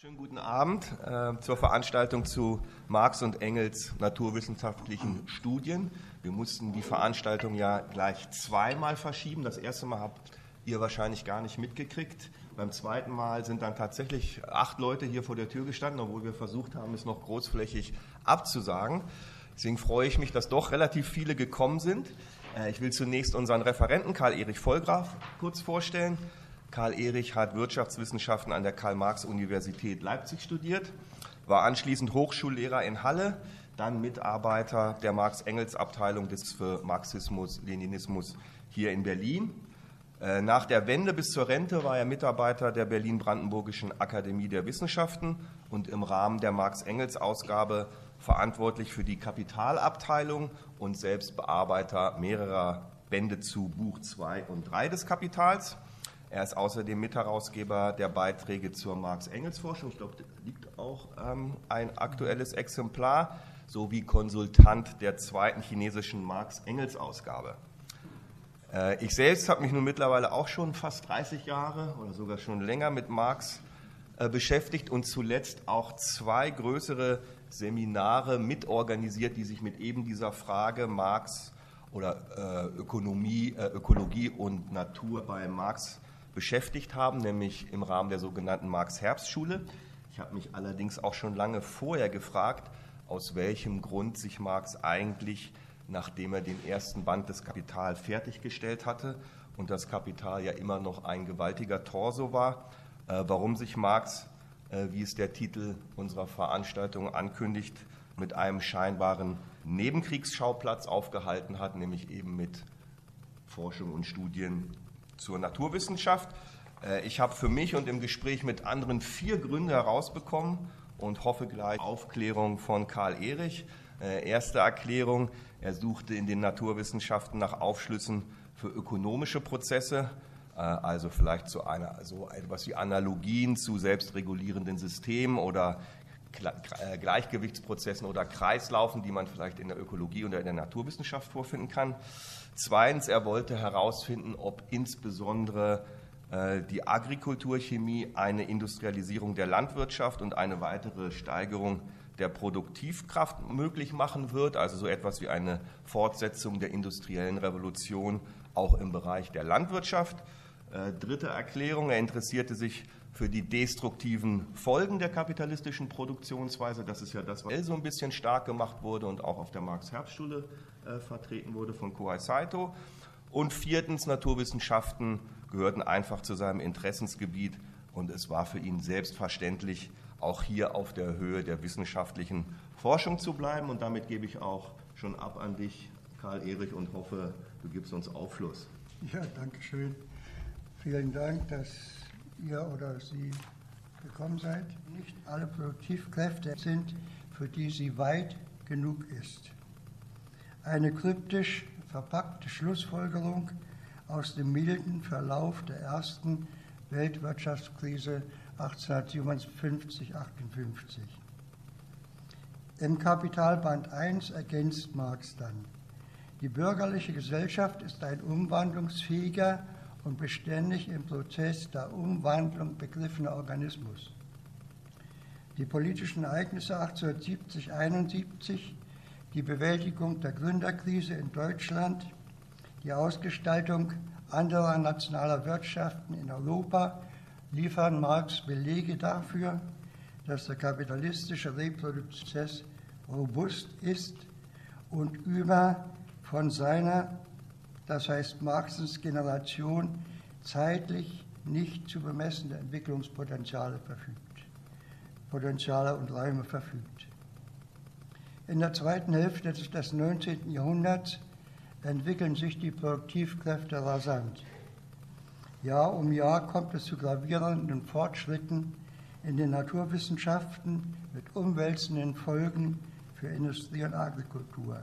Schönen guten Abend äh, zur Veranstaltung zu Marx und Engels naturwissenschaftlichen Studien. Wir mussten die Veranstaltung ja gleich zweimal verschieben. Das erste Mal habt ihr wahrscheinlich gar nicht mitgekriegt. Beim zweiten Mal sind dann tatsächlich acht Leute hier vor der Tür gestanden, obwohl wir versucht haben, es noch großflächig abzusagen. Deswegen freue ich mich, dass doch relativ viele gekommen sind. Äh, ich will zunächst unseren Referenten Karl-Erich Vollgraf kurz vorstellen. Karl Erich hat Wirtschaftswissenschaften an der Karl-Marx-Universität Leipzig studiert, war anschließend Hochschullehrer in Halle, dann Mitarbeiter der Marx-Engels-Abteilung des für Marxismus, Leninismus hier in Berlin. Äh, nach der Wende bis zur Rente war er Mitarbeiter der Berlin-Brandenburgischen Akademie der Wissenschaften und im Rahmen der Marx-Engels-Ausgabe verantwortlich für die Kapitalabteilung und selbst Bearbeiter mehrerer Bände zu Buch 2 und 3 des Kapitals. Er ist außerdem Mitherausgeber der Beiträge zur Marx-Engels-Forschung. Ich glaube, da liegt auch ähm, ein aktuelles Exemplar, sowie Konsultant der zweiten chinesischen Marx-Engels-Ausgabe. Äh, ich selbst habe mich nun mittlerweile auch schon fast 30 Jahre oder sogar schon länger mit Marx äh, beschäftigt und zuletzt auch zwei größere Seminare mitorganisiert, die sich mit eben dieser Frage Marx oder äh, Ökonomie, Ökologie und Natur bei Marx beschäftigt haben, nämlich im Rahmen der sogenannten Marx-Herbst-Schule. Ich habe mich allerdings auch schon lange vorher gefragt, aus welchem Grund sich Marx eigentlich, nachdem er den ersten Band des Kapital fertiggestellt hatte und das Kapital ja immer noch ein gewaltiger Torso war, äh, warum sich Marx, äh, wie es der Titel unserer Veranstaltung ankündigt, mit einem scheinbaren Nebenkriegsschauplatz aufgehalten hat, nämlich eben mit Forschung und Studien zur Naturwissenschaft. Äh, ich habe für mich und im Gespräch mit anderen vier Gründe herausbekommen und hoffe gleich Aufklärung von Karl Erich. Äh, erste Erklärung, er suchte in den Naturwissenschaften nach Aufschlüssen für ökonomische Prozesse, äh, also vielleicht zu einer, so etwas wie Analogien zu selbstregulierenden Systemen oder Gleichgewichtsprozessen oder Kreislaufen, die man vielleicht in der Ökologie oder in der Naturwissenschaft vorfinden kann. Zweitens, er wollte herausfinden, ob insbesondere äh, die Agrikulturchemie eine Industrialisierung der Landwirtschaft und eine weitere Steigerung der Produktivkraft möglich machen wird, also so etwas wie eine Fortsetzung der industriellen Revolution auch im Bereich der Landwirtschaft. Äh, dritte Erklärung, er interessierte sich für die destruktiven Folgen der kapitalistischen Produktionsweise. Das ist ja das, was so ein bisschen stark gemacht wurde und auch auf der Marx-Herbst-Schule äh, vertreten wurde von Kohei Saito. Und viertens, Naturwissenschaften gehörten einfach zu seinem Interessensgebiet und es war für ihn selbstverständlich, auch hier auf der Höhe der wissenschaftlichen Forschung zu bleiben. Und damit gebe ich auch schon ab an dich, Karl Erich, und hoffe, du gibst uns Aufschluss. Ja, danke schön. Vielen Dank, dass ihr oder Sie gekommen seid. Nicht alle Produktivkräfte sind, für die sie weit genug ist. Eine kryptisch verpackte Schlussfolgerung aus dem milden Verlauf der ersten Weltwirtschaftskrise 1857-58. Im Kapitalband 1 ergänzt Marx dann, die bürgerliche Gesellschaft ist ein umwandlungsfähiger und beständig im Prozess der Umwandlung begriffener Organismus. Die politischen Ereignisse 1870-71, die Bewältigung der Gründerkrise in Deutschland, die Ausgestaltung anderer nationaler Wirtschaften in Europa liefern Marx Belege dafür, dass der kapitalistische Reproduktionsprozess robust ist und über von seiner das heißt Marxens Generation, zeitlich nicht zu bemessende Entwicklungspotenziale verfügt, Potenziale und Räume verfügt. In der zweiten Hälfte des 19. Jahrhunderts entwickeln sich die Produktivkräfte rasant. Jahr um Jahr kommt es zu gravierenden Fortschritten in den Naturwissenschaften mit umwälzenden Folgen für Industrie und Agrikultur.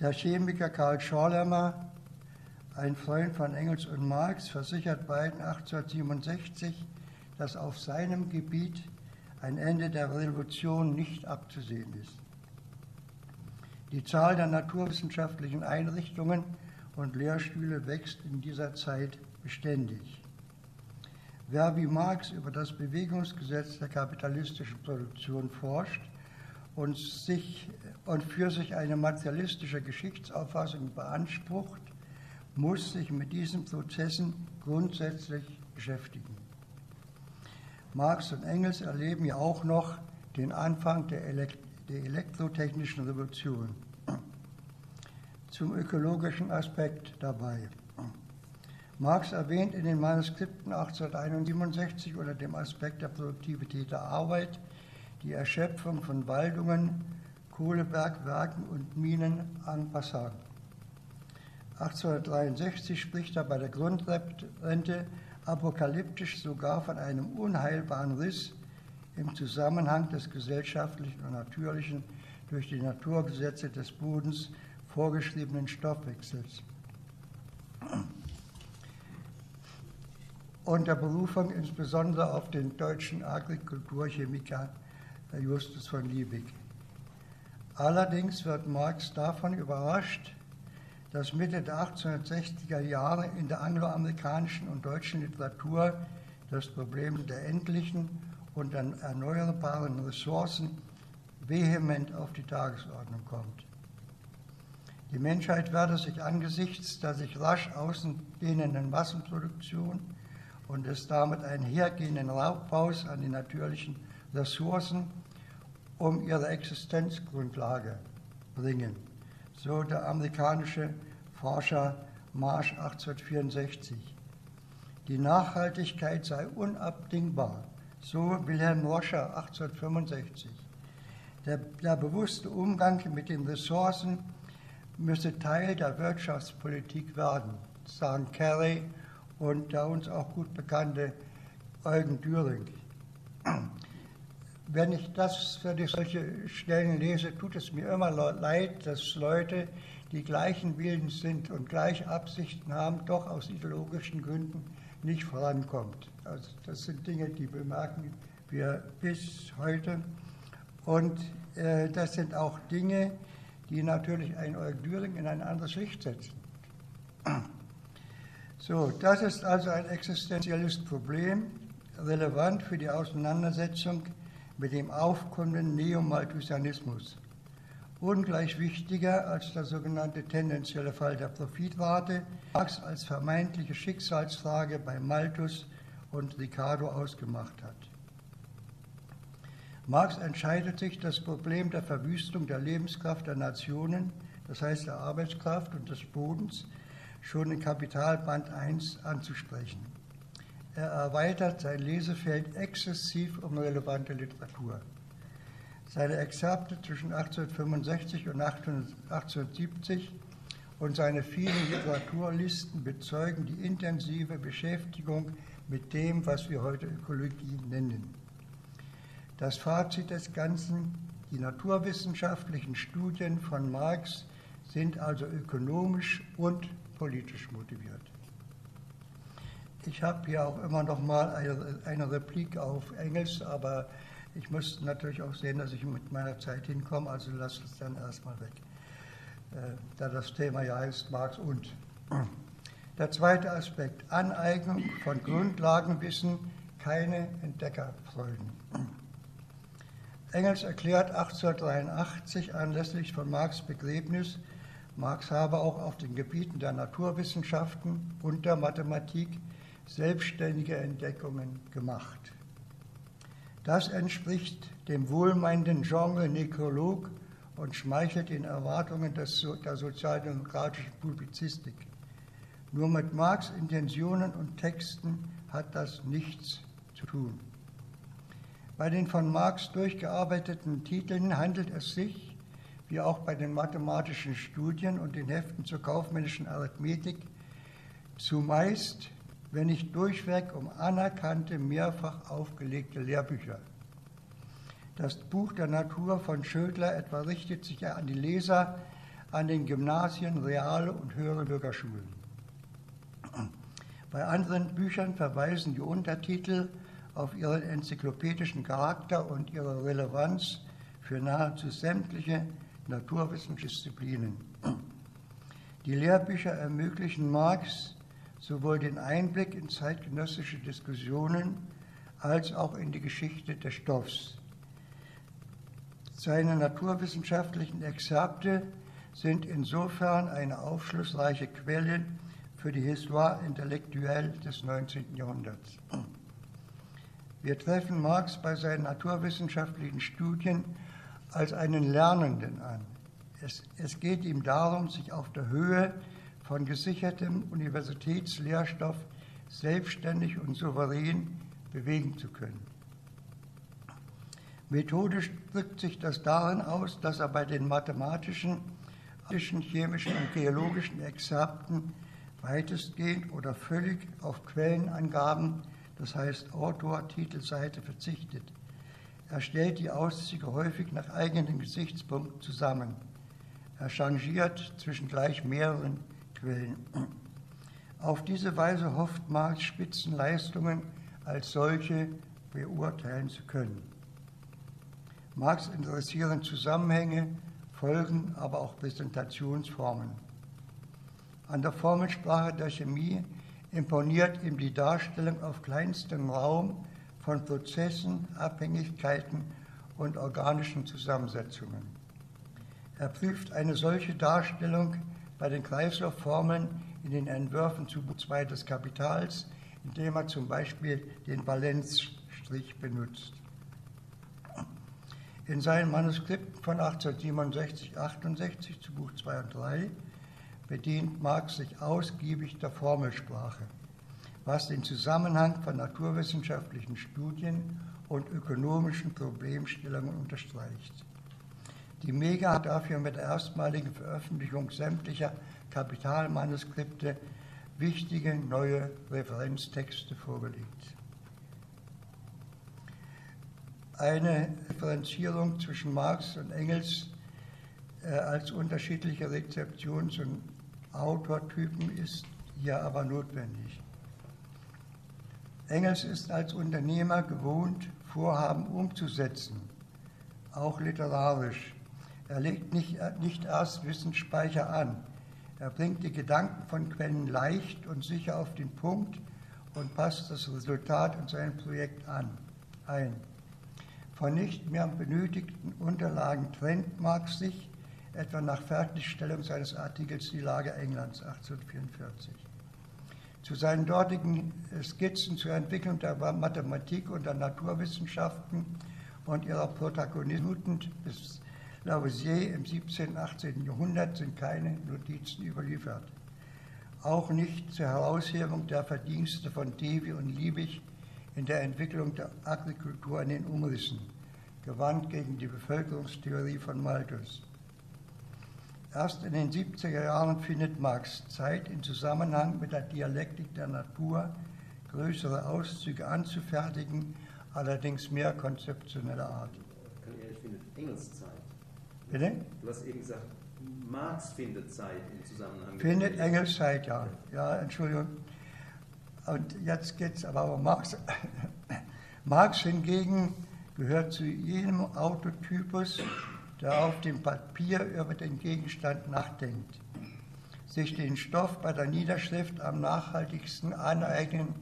Der Chemiker Karl Schorlemmer, ein Freund von Engels und Marx, versichert beiden 1867, dass auf seinem Gebiet ein Ende der Revolution nicht abzusehen ist. Die Zahl der naturwissenschaftlichen Einrichtungen und Lehrstühle wächst in dieser Zeit beständig. Wer wie Marx über das Bewegungsgesetz der kapitalistischen Produktion forscht und, sich, und für sich eine materialistische Geschichtsauffassung beansprucht, muss sich mit diesen Prozessen grundsätzlich beschäftigen. Marx und Engels erleben ja auch noch den Anfang der, Elekt der elektrotechnischen Revolution. Zum ökologischen Aspekt dabei. Marx erwähnt in den Manuskripten 1861 unter dem Aspekt der Produktivität der Arbeit die Erschöpfung von Waldungen, Kohlebergwerken und Minen en passant. 1863 spricht er bei der Grundrente apokalyptisch sogar von einem unheilbaren Riss im Zusammenhang des gesellschaftlichen und natürlichen durch die Naturgesetze des Bodens vorgeschriebenen Stoffwechsels. Unter Berufung insbesondere auf den deutschen Agrikulturchemiker Justus von Liebig. Allerdings wird Marx davon überrascht, dass Mitte der 1860er Jahre in der angloamerikanischen und deutschen Literatur das Problem der endlichen und erneuerbaren Ressourcen vehement auf die Tagesordnung kommt. Die Menschheit werde sich angesichts der sich rasch ausdehnenden Massenproduktion und des damit einhergehenden Raubbaus an den natürlichen Ressourcen um ihre Existenzgrundlage bringen so der amerikanische Forscher Marsh 1864. Die Nachhaltigkeit sei unabdingbar, so Wilhelm Roscher 1865. Der, der bewusste Umgang mit den Ressourcen müsse Teil der Wirtschaftspolitik werden, sagen Kerry und der uns auch gut bekannte Eugen Düring wenn ich das, wenn ich solche Stellen lese, tut es mir immer leid, dass Leute, die gleichen Willens sind und gleiche Absichten haben, doch aus ideologischen Gründen nicht vorankommt. Also das sind Dinge, die bemerken wir bis heute. Und äh, das sind auch Dinge, die natürlich ein Eugen Düring in ein anderes Licht setzen. So, das ist also ein existenzielles Problem, relevant für die Auseinandersetzung mit dem aufkommenden Neomalthusianismus. Ungleich wichtiger als der sogenannte tendenzielle Fall der Profitrate, Marx als vermeintliche Schicksalsfrage bei Malthus und Ricardo ausgemacht hat. Marx entscheidet sich, das Problem der Verwüstung der Lebenskraft der Nationen, das heißt der Arbeitskraft und des Bodens, schon in Kapitalband 1 anzusprechen. Er erweitert sein Lesefeld exzessiv um relevante Literatur. Seine Exzerpte zwischen 1865 und 1870 und seine vielen Literaturlisten bezeugen die intensive Beschäftigung mit dem, was wir heute Ökologie nennen. Das Fazit des Ganzen, die naturwissenschaftlichen Studien von Marx sind also ökonomisch und politisch motiviert. Ich habe hier auch immer noch mal eine, Replik auf Engels, aber ich muss natürlich auch sehen, dass ich mit meiner Zeit hinkomme, also lasse es dann erstmal weg, äh, da das Thema ja heißt Marx und. Der zweite Aspekt, Aneignung von Grundlagenwissen, keine Entdeckerfreuden. Engels erklärt 1883 anlässlich von Marx Begräbnis, Marx habe auch auf den Gebieten der Naturwissenschaften und der Mathematik selbstständige Entdeckungen gemacht. Das entspricht dem wohlmeinenden Genre Nekrolog und schmeichelt den Erwartungen des, der sozialdemokratischen Publizistik. Nur mit Marx Intentionen und Texten hat das nichts zu tun. Bei den von Marx durchgearbeiteten Titeln handelt es sich, wie auch bei den mathematischen Studien und den Heften zur kaufmännischen Arithmetik, zumeist wenn nicht durchweg um anerkannte, mehrfach aufgelegte Lehrbücher. Das Buch der Natur von Schödler etwa richtet sich an die Leser an den Gymnasien, Reale und höhere Bürgerschulen. Bei anderen Büchern verweisen die Untertitel auf ihren enzyklopädischen Charakter und ihre Relevanz für nahezu sämtliche naturwissenschaftliche Disziplinen. Die Lehrbücher ermöglichen Marx sowohl den Einblick in zeitgenössische Diskussionen als auch in die Geschichte des Stoffs. Seine naturwissenschaftlichen Exzerpte sind insofern eine aufschlussreiche Quelle für die Histoire intellektuelle des 19. Jahrhunderts. Wir treffen Marx bei seinen naturwissenschaftlichen Studien als einen Lernenden an. Es, es geht ihm darum, sich auf der Höhe von gesichertem Universitätslehrstoff selbstständig und souverän bewegen zu können. Methodisch drückt sich das darin aus, dass er bei den mathematischen, chemischen und geologischen Exzerpten weitestgehend oder völlig auf Quellenangaben, das heißt Autor, Titel, Seite, verzichtet. Er stellt die Auszüge häufig nach eigenem Gesichtspunkt zusammen. Er changiert zwischen gleich mehreren Quellen. Auf diese Weise hofft Marx Spitzenleistungen als solche beurteilen zu können. Marx interessieren Zusammenhänge, Folgen, aber auch Präsentationsformen. An der Formelsprache der Chemie imponiert ihm die Darstellung auf kleinstem Raum von Prozessen, Abhängigkeiten und organischen Zusammensetzungen. Er prüft eine solche Darstellung bei den Kreislaufformeln in den Entwürfen zu Buch 2 des Kapitals, indem er zum Beispiel den Valenzstrich benutzt. In seinen Manuskripten von 1867-68 zu Buch 2 und 3 bedient Marx sich ausgiebig der Formelsprache, was den Zusammenhang von naturwissenschaftlichen Studien und ökonomischen Problemstellungen unterstreicht. Die Mega hat dafür mit der erstmaligen Veröffentlichung sämtlicher Kapitalmanuskripte wichtige neue Referenztexte vorgelegt. Eine Differenzierung zwischen Marx und Engels äh, als unterschiedliche Rezeptions- und Autortypen ist hier aber notwendig. Engels ist als Unternehmer gewohnt, Vorhaben umzusetzen, auch literarisch. Er legt nicht, nicht erst Wissensspeicher an. Er bringt die Gedanken von Quellen leicht und sicher auf den Punkt und passt das Resultat in sein Projekt an, ein. Von nicht mehr benötigten Unterlagen trennt Marx sich, etwa nach Fertigstellung seines Artikels Die Lage Englands 1844. Zu seinen dortigen Skizzen zur Entwicklung der Mathematik und der Naturwissenschaften und ihrer Protagonisten bis Lavoisier im 17. und 18. Jahrhundert sind keine Notizen überliefert. Auch nicht zur Heraushebung der Verdienste von Devi und Liebig in der Entwicklung der Agrikultur in den Umrissen, gewandt gegen die Bevölkerungstheorie von Malthus. Erst in den 70er Jahren findet Marx Zeit, in Zusammenhang mit der Dialektik der Natur größere Auszüge anzufertigen, allerdings mehr konzeptioneller Art. Ich finde Engels Zeit. Bitte? Du hast eben gesagt, Marx findet Zeit im Zusammenhang mit Findet Engels Zeit, ja. Ja, Entschuldigung. Und jetzt geht es aber um Marx. Marx hingegen gehört zu jenem Autotypus, der auf dem Papier über den Gegenstand nachdenkt, sich den Stoff bei der Niederschrift am nachhaltigsten aneignen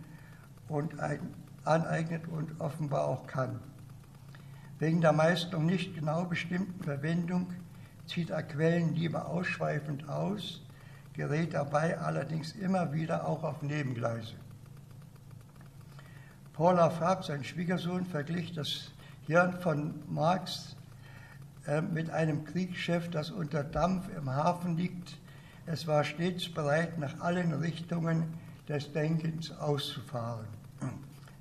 und aneignet und offenbar auch kann. Wegen der meist noch nicht genau bestimmten Verwendung zieht er Quellen lieber ausschweifend aus, gerät dabei allerdings immer wieder auch auf Nebengleise. Paul Lafave, sein Schwiegersohn, verglich das Hirn von Marx äh, mit einem Kriegsschiff, das unter Dampf im Hafen liegt. Es war stets bereit, nach allen Richtungen des Denkens auszufahren.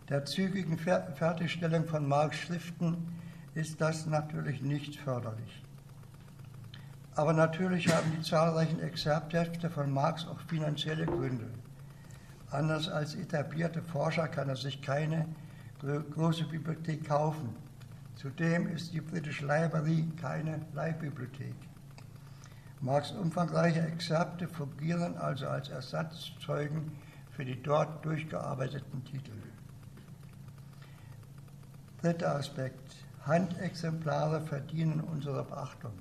Der zügigen Fertigstellung von Marx Schriften ist das natürlich nicht förderlich. Aber natürlich haben die zahlreichen Exzerpthefte von Marx auch finanzielle Gründe. Anders als etablierte Forscher kann er sich keine große Bibliothek kaufen. Zudem ist die British Library keine Leihbibliothek. Marx umfangreiche Exzerpte fungieren also als Ersatzzeugen für die dort durchgearbeiteten Titel. Dritter Aspekt. Handexemplare verdienen unsere Beachtung.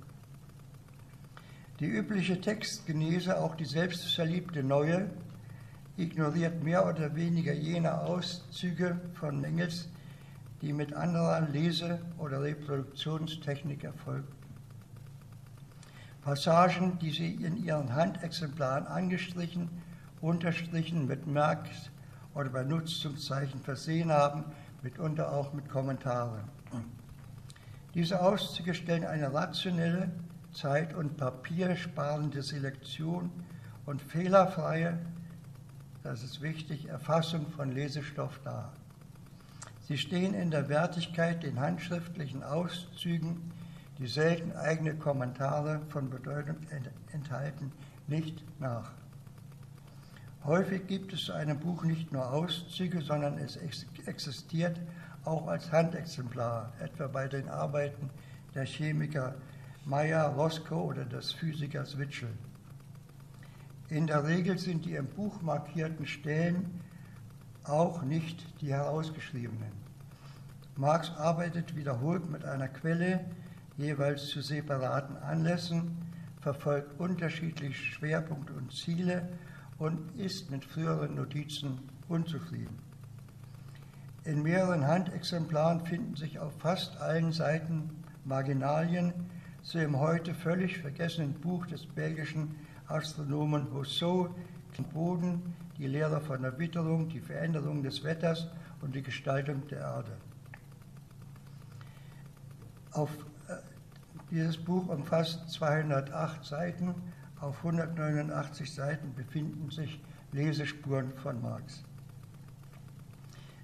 Die übliche Textgenese, auch die selbstverliebte Neue, ignoriert mehr oder weniger jene Auszüge von Engels, die mit anderer Lese- oder Reproduktionstechnik erfolgten. Passagen, die sie in ihren Handexemplaren angestrichen, unterstrichen, mit Merks- oder Benutzungszeichen versehen haben, mitunter auch mit Kommentaren. Diese Auszüge stellen eine rationelle, zeit- und papiersparende Selektion und fehlerfreie, das ist wichtig, Erfassung von Lesestoff dar. Sie stehen in der Wertigkeit den handschriftlichen Auszügen, die selten eigene Kommentare von Bedeutung enthalten, nicht nach. Häufig gibt es zu einem Buch nicht nur Auszüge, sondern es existiert auch als Handexemplar, etwa bei den Arbeiten der Chemiker Meyer, Roscoe oder des Physikers Witschel. In der Regel sind die im Buch markierten Stellen auch nicht die herausgeschriebenen. Marx arbeitet wiederholt mit einer Quelle, jeweils zu separaten Anlässen, verfolgt unterschiedliche Schwerpunkte und Ziele und ist mit früheren Notizen unzufrieden. In mehreren Handexemplaren finden sich auf fast allen Seiten Marginalien zu dem heute völlig vergessenen Buch des belgischen Astronomen Rousseau, Boden, die Lehre von der Witterung, die Veränderung des Wetters und die Gestaltung der Erde. Auf, äh, dieses Buch umfasst 208 Seiten, auf 189 Seiten befinden sich Lesespuren von Marx.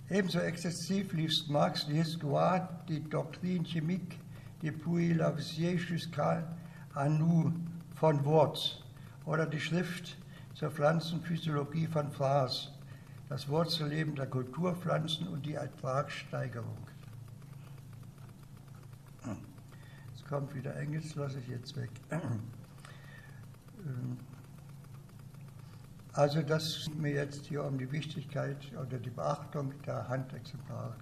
Ebenso exzessiv liest Marx l'Histoire die Doctrine chimique depuis Lavoisier jusqu'à nous von Worts oder die Schrift zur Pflanzenphysiologie von Fraß, das Wurzelleben der Kulturpflanzen und die Ertragssteigerung. Es kommt wieder Engels, lasse ich jetzt weg. Also das geht mir jetzt hier um die Wichtigkeit oder die Beachtung der Handexemplare.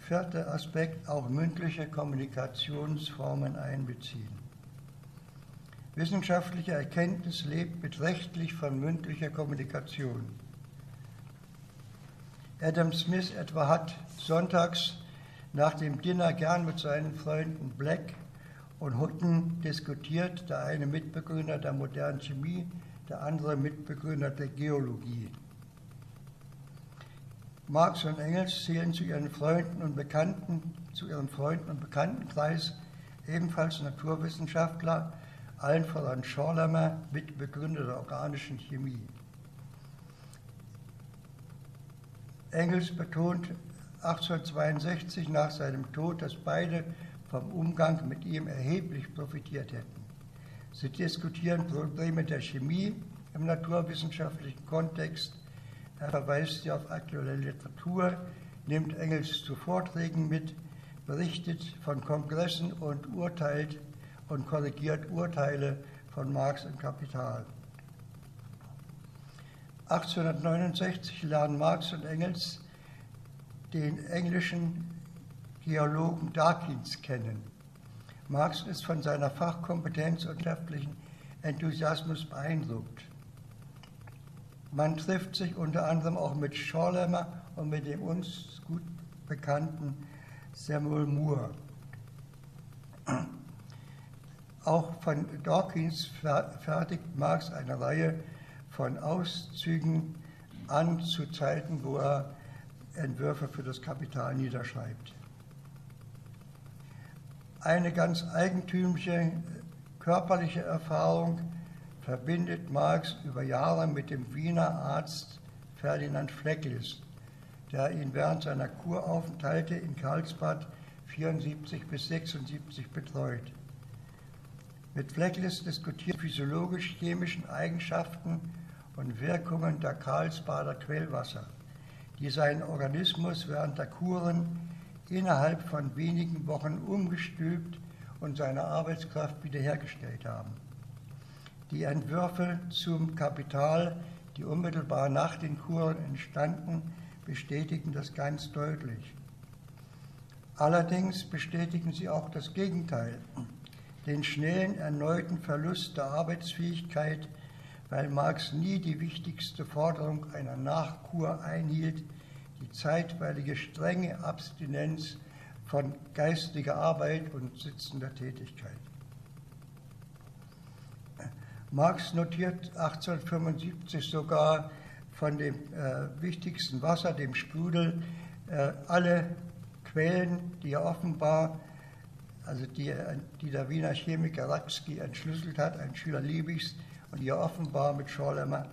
Vierter Aspekt, auch mündliche Kommunikationsformen einbeziehen. Wissenschaftliche Erkenntnis lebt beträchtlich von mündlicher Kommunikation. Adam Smith etwa hat sonntags nach dem Dinner gern mit seinen Freunden Black und Hutton diskutiert, der eine Mitbegründer der modernen Chemie, der andere Mitbegründer der Geologie. Marx und Engels zählen zu ihren Freunden und Bekannten, zu ihrem Freunden und Bekanntenkreis ebenfalls Naturwissenschaftler, allen voran Schorlemmer, Mitbegründer der organischen Chemie. Engels betont 1862 nach seinem Tod, dass beide vom Umgang mit ihm erheblich profitiert hätten. Sie diskutieren Probleme der Chemie im naturwissenschaftlichen Kontext. Er verweist sie auf aktuelle Literatur, nimmt Engels zu Vorträgen mit, berichtet von Kongressen und urteilt und korrigiert Urteile von Marx im Kapital. 1869 lernen Marx und Engels den englischen Geologen Dawkins kennen. Marx ist von seiner Fachkompetenz und wirtschaftlichen Enthusiasmus beeindruckt. Man trifft sich unter anderem auch mit Schorlemmer und mit dem uns gut bekannten Samuel Moore. Auch von Dawkins fertigt Marx eine Reihe von Auszügen an zu Zeiten, wo er Entwürfe für das Kapital niederschreibt. Eine ganz eigentümliche körperliche Erfahrung verbindet Marx über Jahre mit dem Wiener Arzt Ferdinand Flecklis, der ihn während seiner Kuraufenthalte in Karlsbad 74 bis 76 betreut. Mit Flecklis diskutiert physiologisch-chemischen Eigenschaften und Wirkungen der Karlsbader Quellwasser, die seinen Organismus während der Kuren innerhalb von wenigen Wochen umgestülpt und seine Arbeitskraft wiederhergestellt haben. Die Entwürfe zum Kapital, die unmittelbar nach den Kuren entstanden, bestätigen das ganz deutlich. Allerdings bestätigen sie auch das Gegenteil, den schnellen erneuten Verlust der Arbeitsfähigkeit, weil Marx nie die wichtigste Forderung einer Nachkur einhielt, die zeitweilige strenge Abstinenz von geistiger Arbeit und sitzender Tätigkeit. Marx notiert 1875 sogar von dem äh, wichtigsten Wasser, dem Sprudel, äh, alle Quellen, die er offenbar, also die, die der Wiener Chemiker Ratzky entschlüsselt hat, ein Schüler Liebigs, und die er offenbar mit Schorlemmer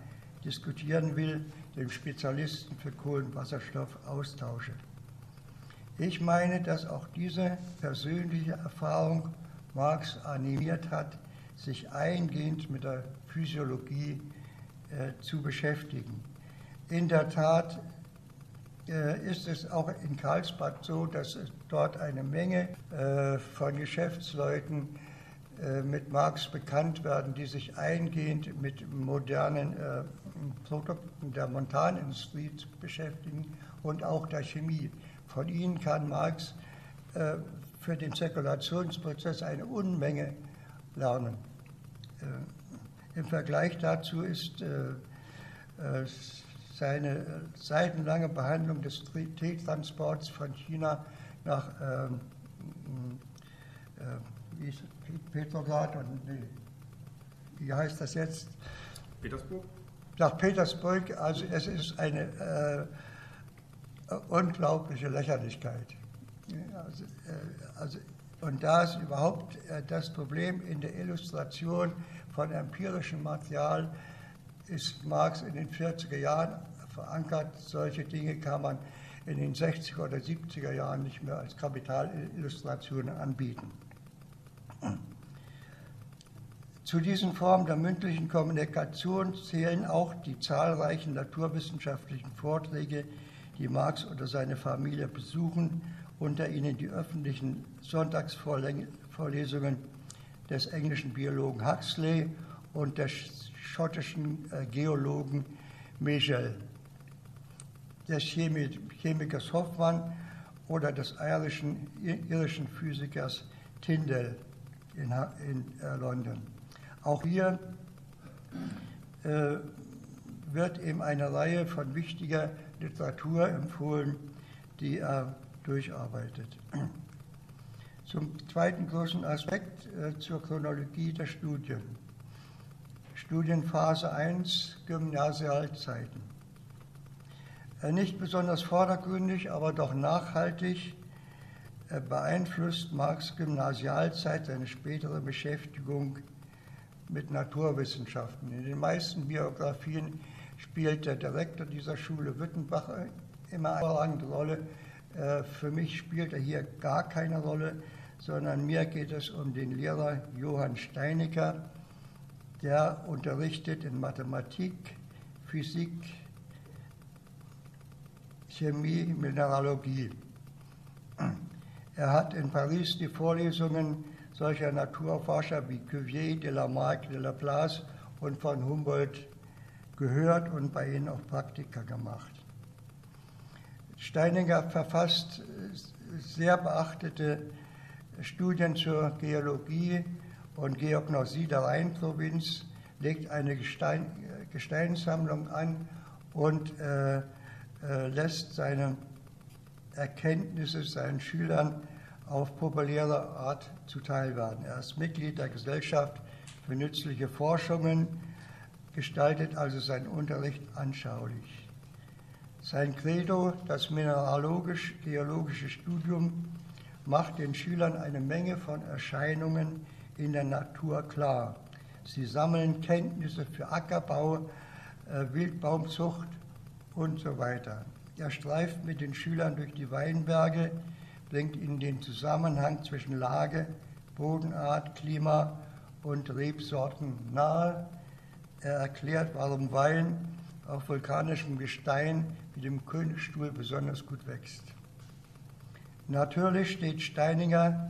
diskutieren will, dem Spezialisten für Kohlenwasserstoff austausche. Ich meine, dass auch diese persönliche Erfahrung Marx animiert hat, sich eingehend mit der Physiologie äh, zu beschäftigen. In der Tat äh, ist es auch in Karlsbad so, dass es dort eine Menge äh, von Geschäftsleuten äh, mit Marx bekannt werden, die sich eingehend mit modernen äh, Produkten der Montanindustrie beschäftigen und auch der Chemie. Von ihnen kann Marx äh, für den Zirkulationsprozess eine Unmenge lernen. Äh, Im Vergleich dazu ist äh, äh, seine seitenlange Behandlung des Teetransports von China nach ähm, Petrograd und wie heißt das jetzt? Petersburg? Nach Petersburg, also es ist eine äh, unglaubliche Lächerlichkeit. Also, äh, also und da ist überhaupt äh, das Problem in der Illustration von empirischem Material, ist Marx in den 40er Jahren verankert. Solche Dinge kann man in den 60er oder 70er Jahren nicht mehr als Kapitalillustrationen anbieten. Zu diesen Formen der mündlichen Kommunikation zählen auch die zahlreichen naturwissenschaftlichen Vorträge, die Marx oder seine Familie besuchen unter ihnen die öffentlichen Sonntagsvorlesungen des englischen Biologen Huxley und des schottischen äh, Geologen Michel, des Chemikers Hoffmann oder des irischen, Physikers Tyndall in, in äh, London. Auch hier äh, wird ihm eine Reihe von wichtiger Literatur empfohlen, die er durcharbeitet. Zum zweiten großen Aspekt äh, zur Chronologie der Studien. Studienphase 1, Gymnasialzeiten. Äh, nicht besonders vordergründig, aber doch nachhaltig äh, beeinflusst Marx Gymnasialzeit seine spätere Beschäftigung mit Naturwissenschaften. In den meisten Biografien spielt der Direktor dieser Schule Wittenbach immer eine überragende Rolle äh, für mich spielt er hier gar keine Rolle, sondern mir geht es um den Lehrer Johann Steinecker, der unterrichtet in Mathematik, Physik, Chemie, Mineralogie. Er hat in Paris die Vorlesungen solcher Naturforscher wie Cuvier, de Lamarck, de Laplace und von Humboldt gehört und bei ihnen auch Praktika gemacht. Steininger verfasst sehr beachtete Studien zur Geologie und Geognosie der Rheinprovinz, legt eine Gestein, Gesteinssammlung an und äh, äh, lässt seine Erkenntnisse seinen Schülern auf populäre Art zuteil werden. Er ist Mitglied der Gesellschaft für nützliche Forschungen, gestaltet also seinen Unterricht anschaulich. Sein Credo, das mineralogisch-geologische Studium, macht den Schülern eine Menge von Erscheinungen in der Natur klar. Sie sammeln Kenntnisse für Ackerbau, äh, Wildbaumzucht und so weiter. Er streift mit den Schülern durch die Weinberge, bringt ihnen den Zusammenhang zwischen Lage, Bodenart, Klima und Rebsorten nahe. Er erklärt, warum Wein auf vulkanischem Gestein wie dem Königsstuhl besonders gut wächst. Natürlich steht Steininger,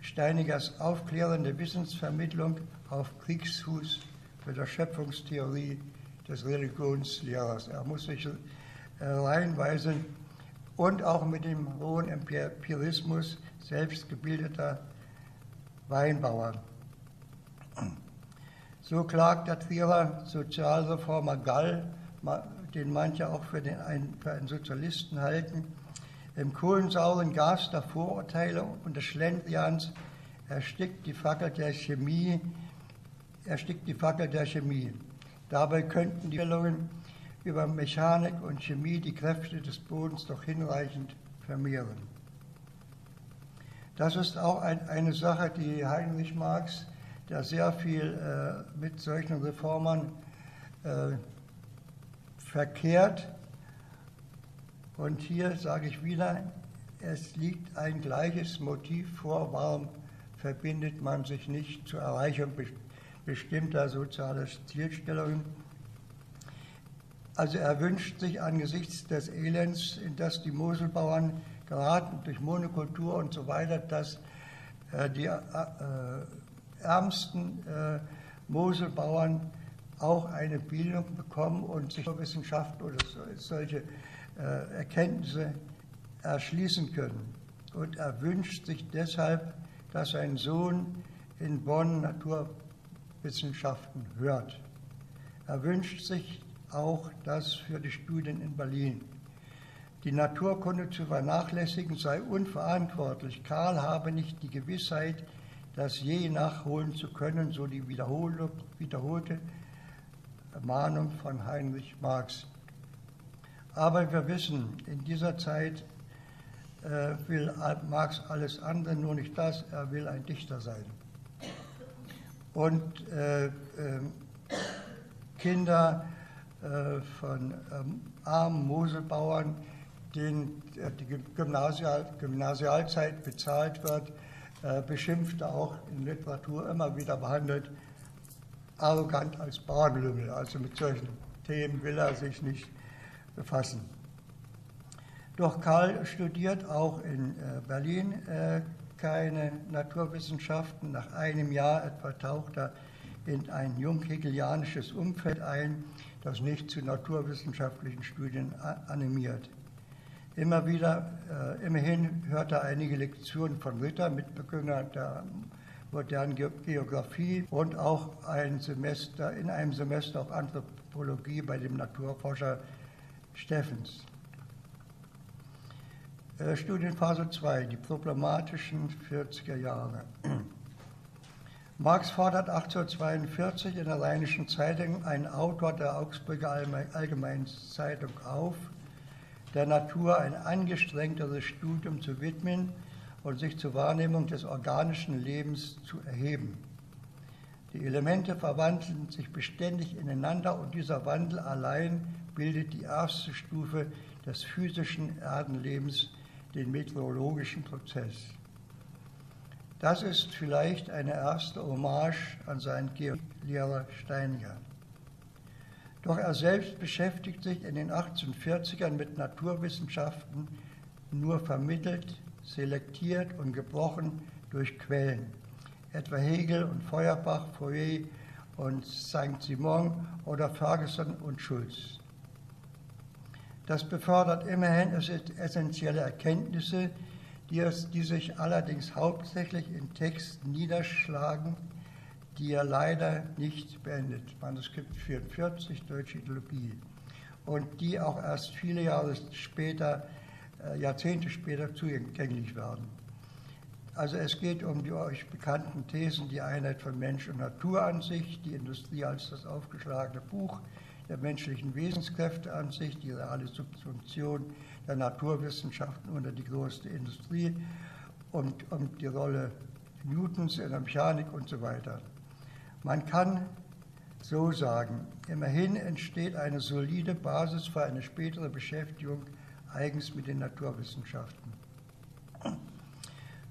Steinigers aufklärende Wissensvermittlung auf Kriegsfuß mit der Schöpfungstheorie des Religionslehrers. Er muss sich reinweisen und auch mit dem hohen Empirismus selbst gebildeter Weinbauer. So klagt der Trierer Sozialreformer Gall, den manche auch für, den, für einen Sozialisten halten, im kohlensauren Gas der Vorurteile und des Schlendrians erstickt die Fackel der Chemie, erstickt die Fackel der Chemie. Dabei könnten die Stellungen über Mechanik und Chemie die Kräfte des Bodens doch hinreichend vermehren. Das ist auch ein, eine Sache, die Heinrich Marx, der sehr viel äh, mit solchen Reformern äh, verkehrt, und hier sage ich wieder, es liegt ein gleiches Motiv vor, warum verbindet man sich nicht zur Erreichung bestimmter sozialer Zielstellungen. Also er wünscht sich angesichts des Elends, in das die Moselbauern geraten durch Monokultur und so weiter, dass äh, die äh, ärmsten äh, Moselbauern auch eine Bildung bekommen und sich Wissenschaft oder solche Erkenntnisse erschließen können. Und er wünscht sich deshalb, dass sein Sohn in Bonn Naturwissenschaften hört. Er wünscht sich auch das für die Studien in Berlin. Die Naturkunde zu vernachlässigen sei unverantwortlich. Karl habe nicht die Gewissheit, das je nachholen zu können, so die wiederholte Mahnung von Heinrich Marx. Aber wir wissen, in dieser Zeit äh, will Marx alles andere, nur nicht das, er will ein Dichter sein. Und äh, äh, Kinder von ähm, armen Moselbauern, denen äh, die Gymnasial, Gymnasialzeit bezahlt wird, äh, beschimpft er auch in Literatur immer wieder behandelt, arrogant als Bauernlümmel. Also mit solchen Themen will er sich nicht befassen. Doch Karl studiert auch in äh, Berlin äh, keine Naturwissenschaften. Nach einem Jahr etwa taucht er in ein junghegelianisches Umfeld ein, das nicht zu naturwissenschaftlichen Studien animiert. Immer wieder, äh, immerhin hört er einige Lektionen von Ritter, Mitbegründer der modernen Geografie und auch ein Semester, in einem Semester auch Anthropologie bei dem Naturforscher Steffens. Äh, Studienphase 2, die problematischen 40er Jahre. Marx fordert 1842 in der Rheinischen Zeitung einen Autor der Augsburger Allgemeinen Zeitung auf, der Natur ein angestrengteres Studium zu widmen und sich zur Wahrnehmung des organischen Lebens zu erheben. Die Elemente verwandeln sich beständig ineinander und dieser Wandel allein bildet die erste Stufe des physischen Erdenlebens, den meteorologischen Prozess. Das ist vielleicht eine erste Hommage an seinen Geolehrer Steiniger. Doch er selbst beschäftigt sich in den 1840ern mit Naturwissenschaften nur vermittelt, selektiert und gebrochen durch Quellen, etwa Hegel und Feuerbach, Fourier und Saint-Simon oder Ferguson und Schulz. Das befördert immerhin essentielle Erkenntnisse, die, die sich allerdings hauptsächlich in Texten niederschlagen, die er leider nicht beendet. Manuskript 44, Deutsche Ideologie. Und die auch erst viele Jahre später, äh, Jahrzehnte später zugänglich werden. Also es geht um die euch bekannten Thesen, die Einheit von Mensch und Natur an sich, die Industrie als das aufgeschlagene Buch, der menschlichen Wesenskräfte an sich, die reale Subsumption der Naturwissenschaften unter die größte Industrie und um die Rolle Newtons in der Mechanik und so weiter. Man kann so sagen, immerhin entsteht eine solide Basis für eine spätere Beschäftigung eigens mit den Naturwissenschaften.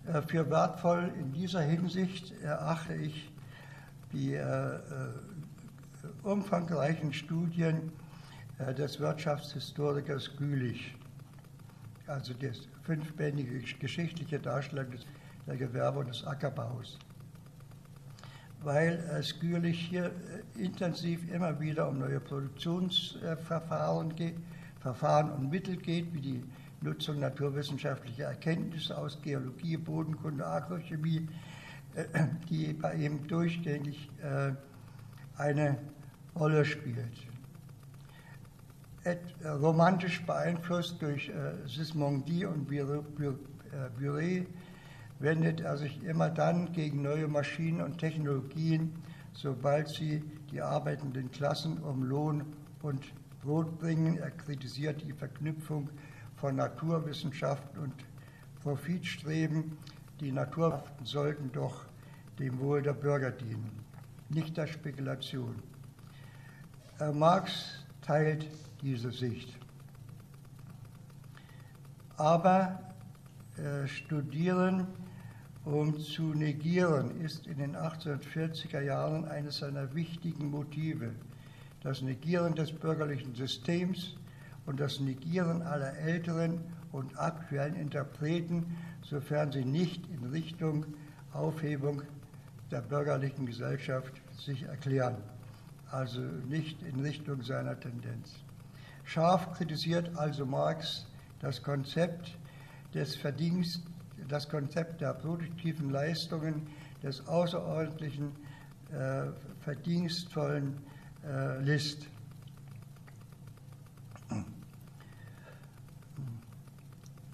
Äh, für wertvoll in dieser Hinsicht erachte ich die äh, äh umfangreichen Studien des Wirtschaftshistorikers Gülich, also die fünfbändige geschichtliche Darstellung der Gewerbe und des Ackerbaus. Weil es Gülich hier äh, intensiv immer wieder um neue Produktionsverfahren geht, Verfahren und Mittel geht, wie die Nutzung naturwissenschaftlicher Erkenntnisse aus Geologie, Bodenkunde, Agrochemie, äh, die bei ihm durchgängig eine Rolle spielt. Äh, romantisch beeinflusst durch äh, Sismondi und Buret wendet er sich immer dann gegen neue Maschinen und Technologien, sobald sie die arbeitenden Klassen um Lohn und Brot bringen. Er kritisiert die Verknüpfung von Naturwissenschaften und Profitstreben. Die Naturwissenschaften sollten doch dem Wohl der Bürger dienen, nicht der Spekulation. Äh, Marx teilt diese Sicht. Aber äh, Studieren um zu negieren ist in den 1840er Jahren eines seiner wichtigen Motive. Das Negieren des bürgerlichen Systems und das Negieren aller älteren und aktuellen Interpreten, sofern sie nicht in Richtung Aufhebung der bürgerlichen Gesellschaft sich erklären, also nicht in Richtung seiner Tendenz. Scharf kritisiert also Marx das Konzept des Verdienst, das Konzept der produktiven Leistungen, des außerordentlichen, äh, verdienstvollen äh, List.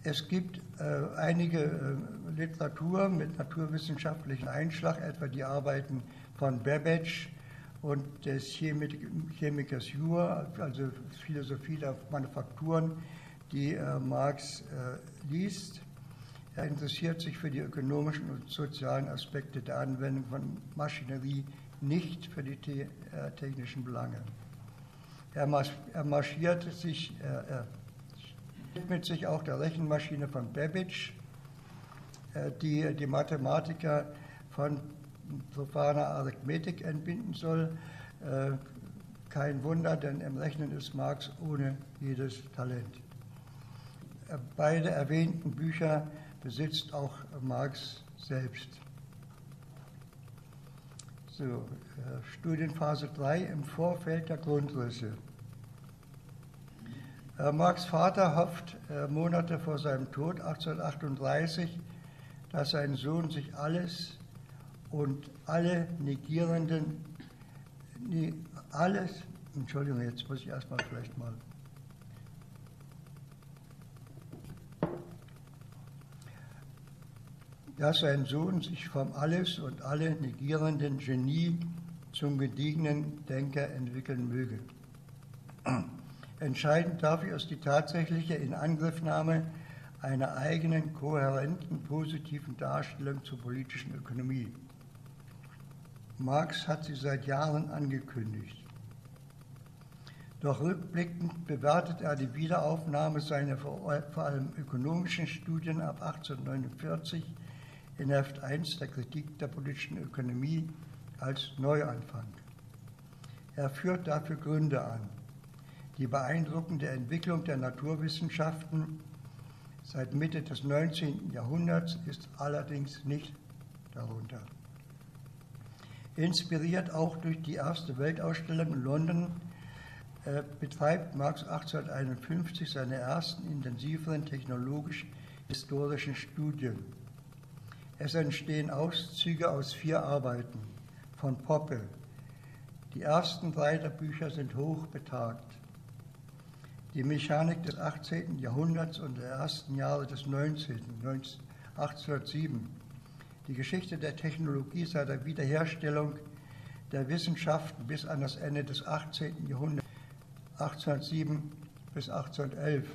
Es gibt äh, einige äh, Literatur mit naturwissenschaftlichem Einschlag, etwa die Arbeiten von Babbage und des Chemik Chemikers Jur, also Philosophie der Manufakturen, die äh, Marx äh, liest. Er interessiert sich für die ökonomischen und sozialen Aspekte der Anwendung von Maschinerie, nicht für die äh, technischen Belange. Er, er marschiert sich, er widmet sich auch der Rechenmaschine von Babbage, die die Mathematiker von profaner Arithmetik entbinden soll. Äh, kein Wunder, denn im Rechnen ist Marx ohne jedes Talent. Äh, beide erwähnten Bücher besitzt auch Marx selbst. So, Studienphase 3 im Vorfeld der Grundrisse. Äh, Marx Vater hofft äh, Monate vor seinem Tod 1838, dass sein Sohn sich alles und alle negierenden, nee, alles, Entschuldigung, jetzt muss ich erstmal vielleicht mal. Dass sein Sohn sich vom alles und alle negierenden Genie zum gediegenen Denker entwickeln möge. Entscheidend dafür ist die tatsächliche Inangriffnahme einer eigenen, kohärenten, positiven Darstellung zur politischen Ökonomie. Marx hat sie seit Jahren angekündigt. Doch rückblickend bewertet er die Wiederaufnahme seiner vor allem ökonomischen Studien ab 1849 in Heft 1 der Kritik der politischen Ökonomie als Neuanfang. Er führt dafür Gründe an. Die beeindruckende Entwicklung der Naturwissenschaften seit Mitte des 19. Jahrhunderts ist allerdings nicht darunter. Inspiriert auch durch die erste Weltausstellung in London äh, betreibt Marx 1851 seine ersten intensiveren technologisch-historischen Studien. Es entstehen Auszüge aus vier Arbeiten von Poppe. Die ersten drei der Bücher sind hoch betagt die Mechanik des 18. Jahrhunderts und der ersten Jahre des 19. 1807. Die Geschichte der Technologie seit der Wiederherstellung der Wissenschaften bis an das Ende des 18. Jahrhunderts 1807 bis 1811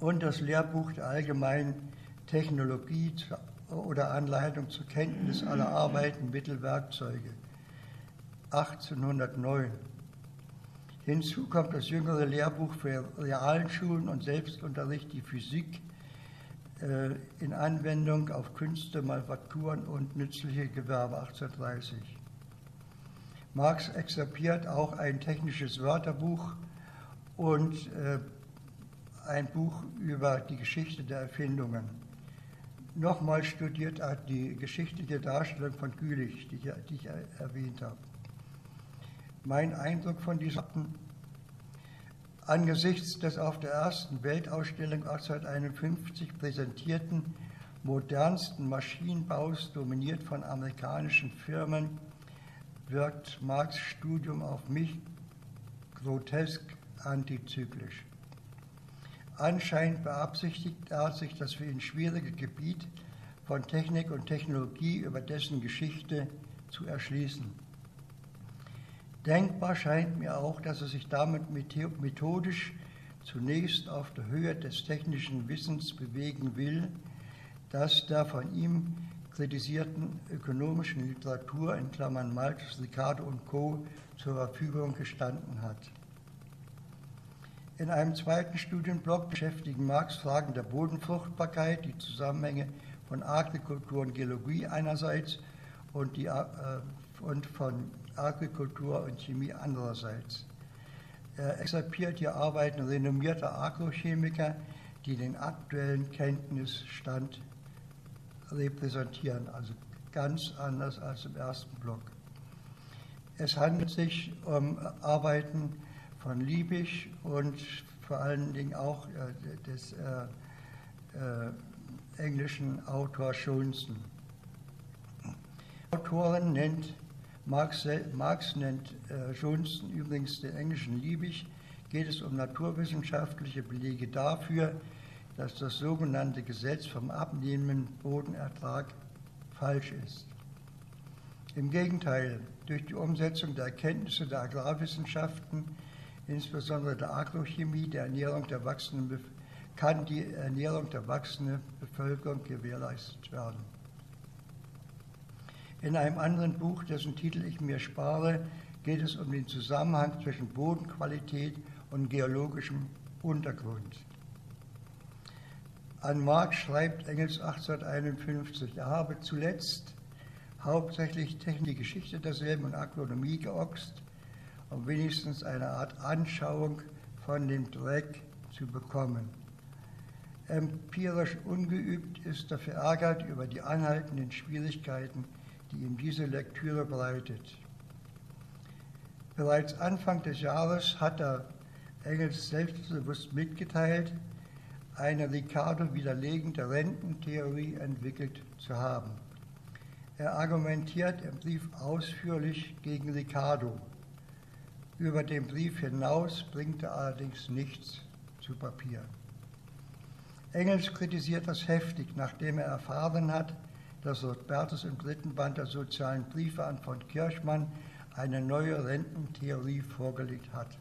und das Lehrbuch der allgemeinen Technologie oder Anleitung zur Kenntnis aller Arbeiten, Mittel, Werkzeuge 1809 Hinzu kommt das jüngere Lehrbuch für Realschulen und Selbstunterricht, die Physik in Anwendung auf Künste, Manufakturen und nützliche Gewerbe 1830. Marx exerpiert auch ein technisches Wörterbuch und äh, ein Buch über die Geschichte der Erfindungen. Nochmal studiert er die geschichtliche Darstellung von Gülich, die ich, die ich erwähnt habe. Mein Eindruck von diesen angesichts des auf der ersten Weltausstellung 1851 präsentierten modernsten Maschinenbaus, dominiert von amerikanischen Firmen, wirkt Marx Studium auf mich grotesk antizyklisch. Anscheinend beabsichtigt er sich das für ihn schwierige Gebiet von Technik und Technologie über dessen Geschichte zu erschließen. Denkbar scheint mir auch, dass er sich damit methodisch zunächst auf der Höhe des technischen Wissens bewegen will, das der von ihm kritisierten ökonomischen Literatur in Klammern Malthus, Ricardo und Co. zur Verfügung gestanden hat. In einem zweiten Studienblock beschäftigen Marx Fragen der Bodenfruchtbarkeit, die Zusammenhänge von Agrikultur und Geologie einerseits und, die, äh, und von Agrikultur und Chemie andererseits. Er exerpiert hier Arbeiten renommierter Agrochemiker, die den aktuellen Kenntnisstand repräsentieren, also ganz anders als im ersten Block. Es handelt sich um Arbeiten von Liebig und vor allen Dingen auch äh, des äh, äh, englischen Autors Schulzen. Autoren nennt Marx, Marx nennt äh, Johnson übrigens den englischen Liebig, geht es um naturwissenschaftliche Belege dafür, dass das sogenannte Gesetz vom abnehmenden Bodenertrag falsch ist. Im Gegenteil, durch die Umsetzung der Erkenntnisse der Agrarwissenschaften insbesondere der Agrochemie, der Ernährung der wachsenden, kann die Ernährung der wachsenden Bevölkerung gewährleistet werden. In einem anderen Buch, dessen Titel ich mir spare, geht es um den Zusammenhang zwischen Bodenqualität und geologischem Untergrund. An Marx schreibt Engels 1851, er habe zuletzt hauptsächlich Technik, Geschichte derselben und Agronomie geoxt um wenigstens eine Art Anschauung von dem Dreck zu bekommen. Empirisch ungeübt ist er verärgert über die anhaltenden Schwierigkeiten, die ihm diese Lektüre bereitet. Bereits Anfang des Jahres hat er Engels selbstbewusst mitgeteilt, eine Ricardo widerlegende Rententheorie entwickelt zu haben. Er argumentiert im Brief ausführlich gegen Ricardo. Über den Brief hinaus bringt er allerdings nichts zu Papier. Engels kritisiert das heftig, nachdem er erfahren hat, dass Robertus im dritten Band der sozialen Briefe an von Kirchmann eine neue Rententheorie vorgelegt hat.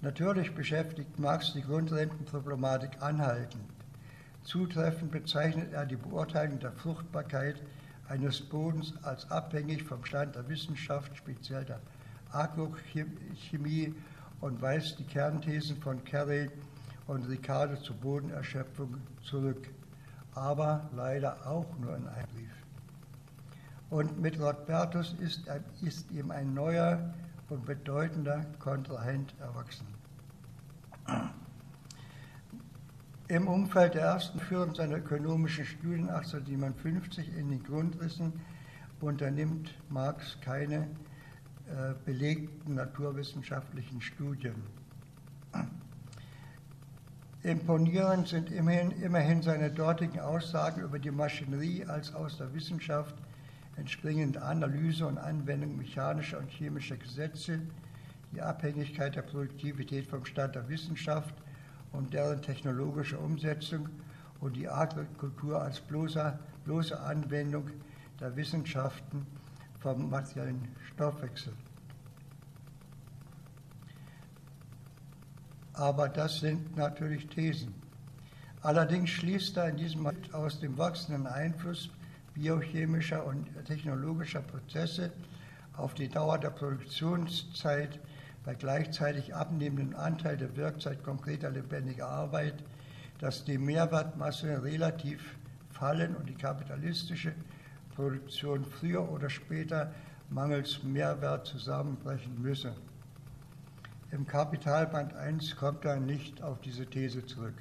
Natürlich beschäftigt Marx die Grundrentenproblematik anhaltend. Zutreffend bezeichnet er die Beurteilung der Fruchtbarkeit eines Bodens als abhängig vom Stand der Wissenschaft, speziell der Agrochemie und weist die Kernthesen von Carey und Ricardo zur Bodenerschöpfung zurück, aber leider auch nur in einem Brief. Und mit Rodbertus ist, ist ihm ein neuer und bedeutender Kontrahent erwachsen. Im Umfeld der ersten Führung seiner ökonomischen Studien 1857 in den Grundrissen unternimmt Marx keine äh, belegten naturwissenschaftlichen Studien. Imponierend sind immerhin, immerhin seine dortigen Aussagen über die Maschinerie als aus der Wissenschaft entspringende Analyse und Anwendung mechanischer und chemischer Gesetze, die Abhängigkeit der Produktivität vom Stand der Wissenschaft und deren technologische Umsetzung und die Agrikultur als bloße, bloße Anwendung der Wissenschaften vom materiellen Stoffwechsel. Aber das sind natürlich Thesen. Allerdings schließt er in diesem aus dem wachsenden Einfluss biochemischer und technologischer Prozesse auf die Dauer der Produktionszeit bei gleichzeitig abnehmendem Anteil der Wirkzeit konkreter lebendiger Arbeit, dass die Mehrwertmasse relativ fallen und die kapitalistische Produktion früher oder später mangels Mehrwert zusammenbrechen müsse. Im Kapitalband 1 kommt er nicht auf diese These zurück.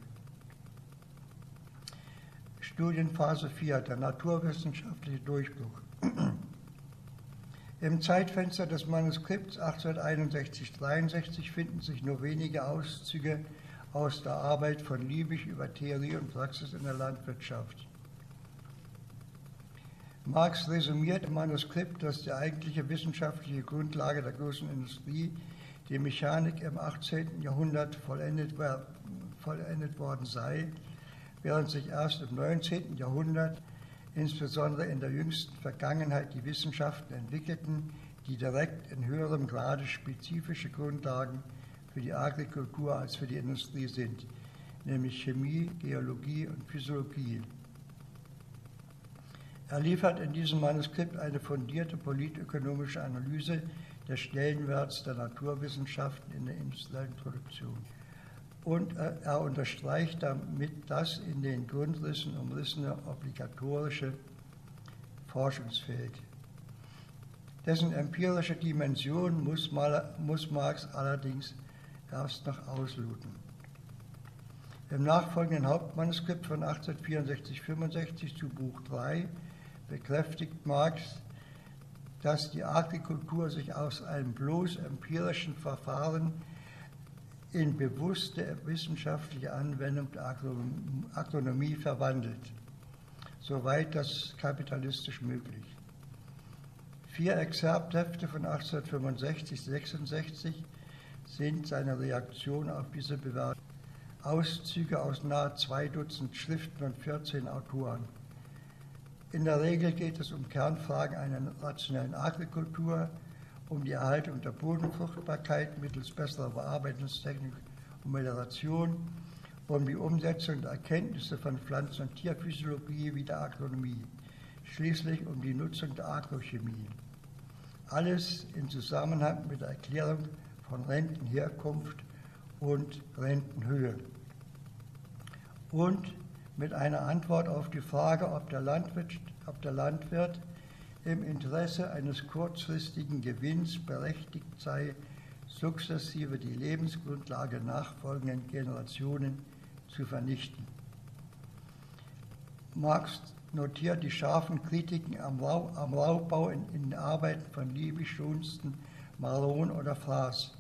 Studienphase 4, der naturwissenschaftliche Durchbruch. Im Zeitfenster des Manuskripts 1861-63 finden sich nur wenige Auszüge aus der Arbeit von Liebig über Theorie und Praxis in der Landwirtschaft. Marx resümiert im Manuskript, dass die eigentliche wissenschaftliche Grundlage der großen Industrie, die Mechanik im 18. Jahrhundert vollendet, vollendet worden sei, während sich erst im 19. Jahrhundert, insbesondere in der jüngsten Vergangenheit, die Wissenschaften entwickelten, die direkt in höherem Grade spezifische Grundlagen für die Agrikultur als für die Industrie sind, nämlich Chemie, Geologie und Physiologie. Er liefert in diesem Manuskript eine fundierte politökonomische Analyse des Stellenwerts der Naturwissenschaften in der industriellen Produktion. Und er unterstreicht damit das in den Grundrissen umrissene obligatorische Forschungsfeld. Dessen empirische Dimension muss, muss Marx allerdings erst noch ausloten. Im nachfolgenden Hauptmanuskript von 1864-65 zu Buch 3 bekräftigt Marx, dass die Agrikultur sich aus einem bloß empirischen Verfahren in bewusste wissenschaftliche Anwendung der Agronomie verwandelt, soweit das kapitalistisch möglich. Vier Exzerpthefte von 1865-66 sind seine Reaktion auf diese Bewertung. Auszüge aus nahe zwei Dutzend Schriften und 14 Autoren. In der Regel geht es um Kernfragen einer rationellen Agrikultur, um die Erhaltung der Bodenfruchtbarkeit mittels besserer Bearbeitungstechnik und Melioration, um die Umsetzung der Erkenntnisse von Pflanzen- und Tierphysiologie wie der Agronomie, schließlich um die Nutzung der Agrochemie. Alles in Zusammenhang mit der Erklärung von Rentenherkunft und Rentenhöhe. Und mit einer Antwort auf die Frage, ob der, Landwirt, ob der Landwirt im Interesse eines kurzfristigen Gewinns berechtigt sei, sukzessive die Lebensgrundlage nachfolgenden Generationen zu vernichten. Marx notiert die scharfen Kritiken am, Raubbau in, in den Arbeiten von Liebig, Schunsten, Maron oder Fraß,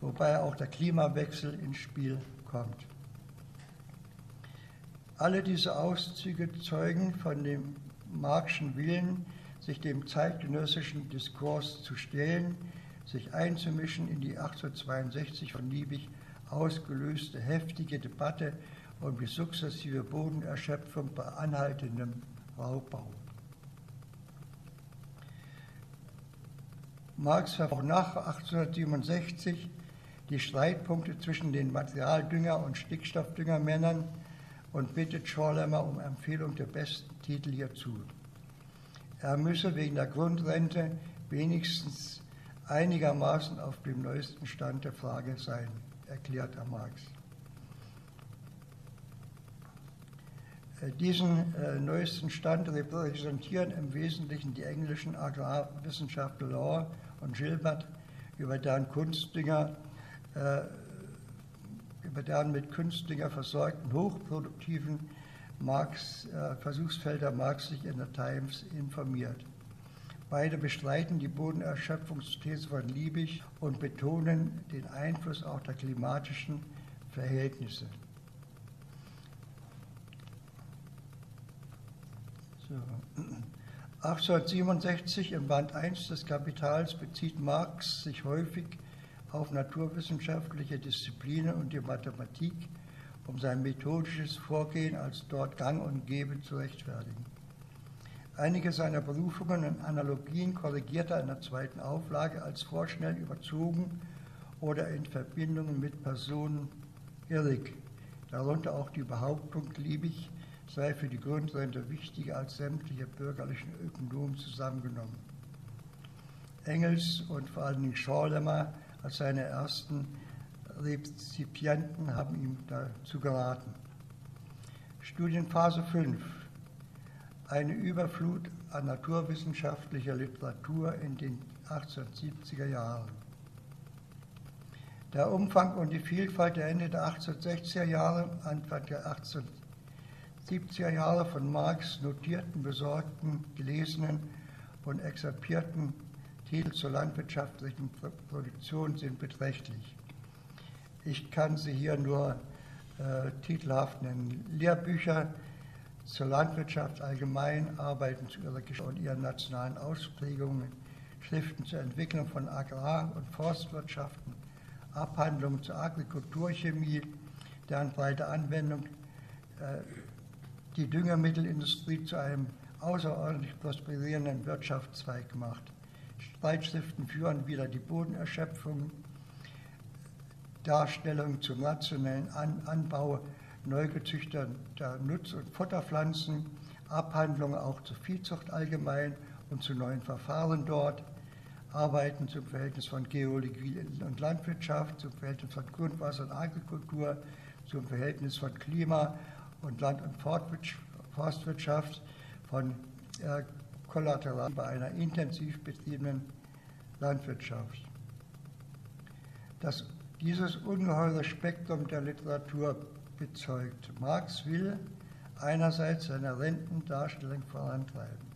wobei auch der Klimawechsel ins Spiel kommt. Alle diese Auszüge zeugen von dem Marxischen Willen, sich dem zeitgenössischen Diskurs zu stellen, sich einzumischen in die 1862 von Liebig ausgelöste heftige Debatte um die sukzessive Bodenerschöpfung bei anhaltendem Raubbau. Marx verbraucht nach 1867 die Streitpunkte zwischen den Materialdünger- und Stickstoffdüngermännern und bittet Schorlemmer um Empfehlung der besten Titel hierzu. Er müsse wegen der Grundrente wenigstens einigermaßen auf dem neuesten Stand der Frage sein, erklärt er Marx. Äh, diesen äh, neuesten Stand repräsentieren im Wesentlichen die englischen Agrarwissenschaftler Law und Gilbert, über deren Kunstdünger äh, über deren mit Kunstdünger versorgten, hochproduktiven Marx, äh, Versuchsfelder Marx sich in der Times informiert. Beide bestreiten die Bodenerschöpfungsthese von Liebig und betonen den Einfluss auch der klimatischen Verhältnisse. So. 1867 im Band 1 des Kapitals bezieht Marx sich häufig auf naturwissenschaftliche Disziplinen und die Mathematik, um sein methodisches Vorgehen als dort gang und gäbe zu rechtfertigen. Einige seiner Berufungen und Analogien korrigiert er in der zweiten Auflage als vorschnell überzogen oder in Verbindung mit Personen irrig, darunter auch die Behauptung, Liebig sei für die Grundrente wichtiger als sämtliche bürgerlichen Ökonomen zusammengenommen. Engels und vor allen Dingen Schorlemmer als seine ersten Rezipienten haben ihm dazu geraten. Studienphase 5. Eine Überflut an naturwissenschaftlicher Literatur in den 1870er Jahren. Der Umfang und die Vielfalt der Ende der 1860er Jahre, Anfang der 1870er Jahre von Marx notierten, besorgten, gelesenen und exerpierten Titel zur landwirtschaftlichen Produktion sind beträchtlich. Ich kann sie hier nur äh, titelhaft nennen. Lehrbücher zur Landwirtschaft allgemein, Arbeiten zu ihrer Geschichte und ihren nationalen Ausprägungen, Schriften zur Entwicklung von Agrar- und Forstwirtschaften, Abhandlungen zur Agrikulturchemie, deren breite Anwendung äh, die Düngemittelindustrie zu einem außerordentlich prosperierenden Wirtschaftszweig macht. Streitschriften führen wieder die Bodenerschöpfung, Darstellungen zum nationalen An Anbau neu gezüchteter Nutz- und Futterpflanzen, Abhandlungen auch zur Viehzucht allgemein und zu neuen Verfahren dort, Arbeiten zum Verhältnis von Geologie und Landwirtschaft, zum Verhältnis von Grundwasser und Agrikultur, zum Verhältnis von Klima und Land- und Forstwirtschaft, von äh, Kollateral bei einer intensiv betriebenen Landwirtschaft. Das, dieses ungeheure Spektrum der Literatur bezeugt. Marx will einerseits seine Rentendarstellung vorantreiben.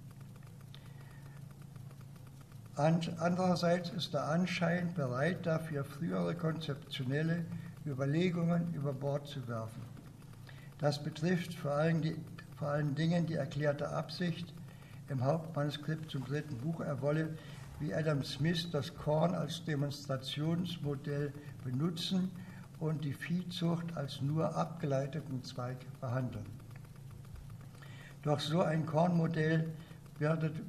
Andererseits ist der Anschein bereit dafür, frühere konzeptionelle Überlegungen über Bord zu werfen. Das betrifft vor allen, vor allen Dingen die erklärte Absicht im Hauptmanuskript zum dritten Buch, er wolle wie Adam Smith das Korn als Demonstrationsmodell benutzen und die Viehzucht als nur abgeleiteten Zweig behandeln. Doch so ein Kornmodell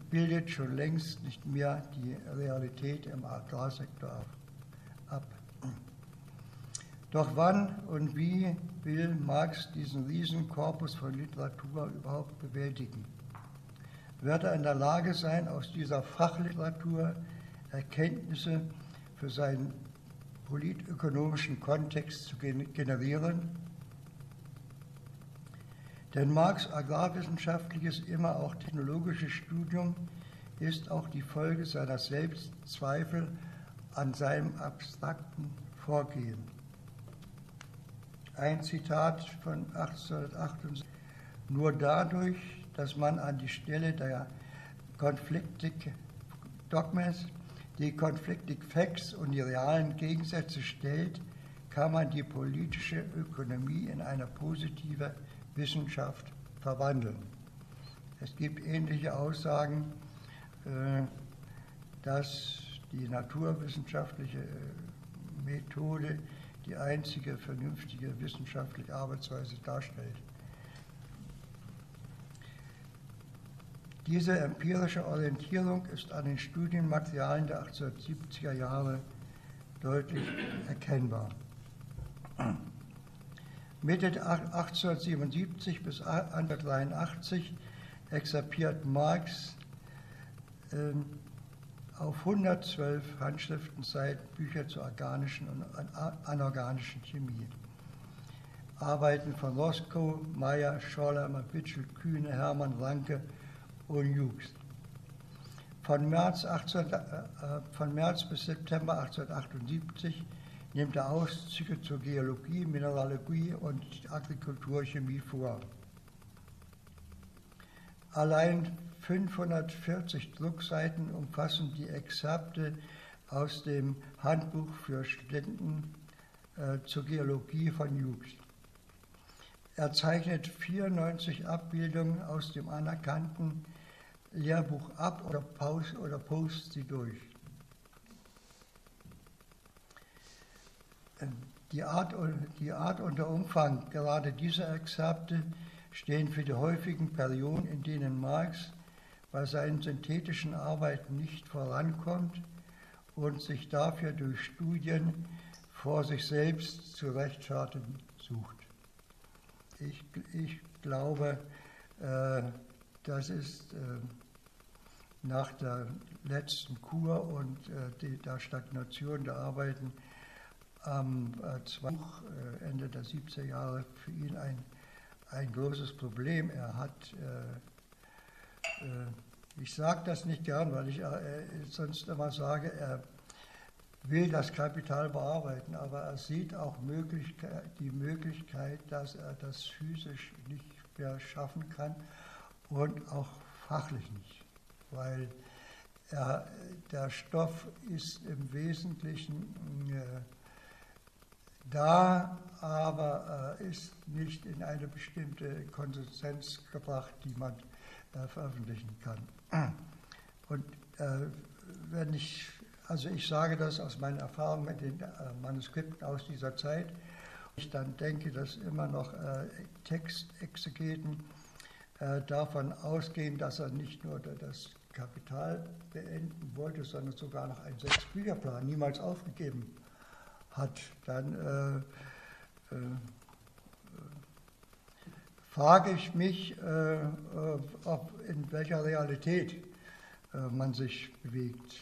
bildet, schon längst nicht mehr die Realität im Agrarsektor ab. Doch wann und wie will Marx diesen Riesenkorpus von Literatur überhaupt bewältigen? Wird er in der Lage sein, aus dieser Fachliteratur Erkenntnisse für seinen politökonomischen Kontext zu generieren. Denn Marx agrarwissenschaftliches, immer auch technologisches Studium ist auch die Folge seiner Selbstzweifel an seinem abstrakten Vorgehen. Ein Zitat von 1868. Nur dadurch, dass man an die Stelle der Konfliktik Dogmas die Conflicting Facts und die realen Gegensätze stellt, kann man die politische Ökonomie in eine positive Wissenschaft verwandeln. Es gibt ähnliche Aussagen, äh, dass die naturwissenschaftliche äh, Methode die einzige vernünftige wissenschaftliche Arbeitsweise darstellt. Diese empirische Orientierung ist an den Studienmaterialien der 1870er Jahre deutlich erkennbar. Mitte 1877 bis 1883 exerpiert Marx äh, auf 112 Handschriftenseiten Bücher zur organischen und anorganischen Chemie. Arbeiten von Roscoe, Meyer, Scholler, Mitchell, Kühne, Hermann, Ranke und Hughes. Von März, 18, äh, von März bis September 1878 nimmt er Auszüge zur Geologie, Mineralogie und Agrikulturchemie vor. Allein 540 Druckseiten umfassen die Exzerpte aus dem Handbuch für Studenten äh, zur Geologie von Hughes. Er zeichnet 94 Abbildungen aus dem anerkannten Lehrbuch ab oder post, oder post sie durch. Ähm, die Art, die Art und der Umfang gerade dieser Exzerpte stehen für die häufigen Perioden, in denen Marx bei seinen synthetischen Arbeiten nicht vorankommt und sich dafür durch Studien vor sich selbst zu rechtfertigen sucht. Ich, ich glaube, äh, das ist äh, nach der letzten Kur und äh, die, der Stagnation der Arbeiten am äh, äh Ende der 70er Jahre für ihn ein, ein großes Problem. Er hat, äh, äh ich sage das nicht gern, weil ich äh, sonst immer sage, er will das Kapital bearbeiten, aber er sieht auch Möglichkeit, die Möglichkeit, dass er das physisch nicht mehr schaffen kann und auch fachlich nicht weil er, der Stoff ist im Wesentlichen äh, da, aber ist nicht in eine bestimmte Konsistenz gebracht, die man äh, veröffentlichen kann. Und äh, wenn ich, also ich sage das aus meiner Erfahrung mit den Manuskripten aus dieser Zeit, ich dann denke, dass immer noch äh, Textexegeten äh, davon ausgehen, dass er nicht nur das Kapital beenden wollte, sondern sogar noch einen Sechs-Bücher-Plan niemals aufgegeben hat, dann äh, äh, frage ich mich, äh, äh, ob in welcher Realität äh, man sich bewegt,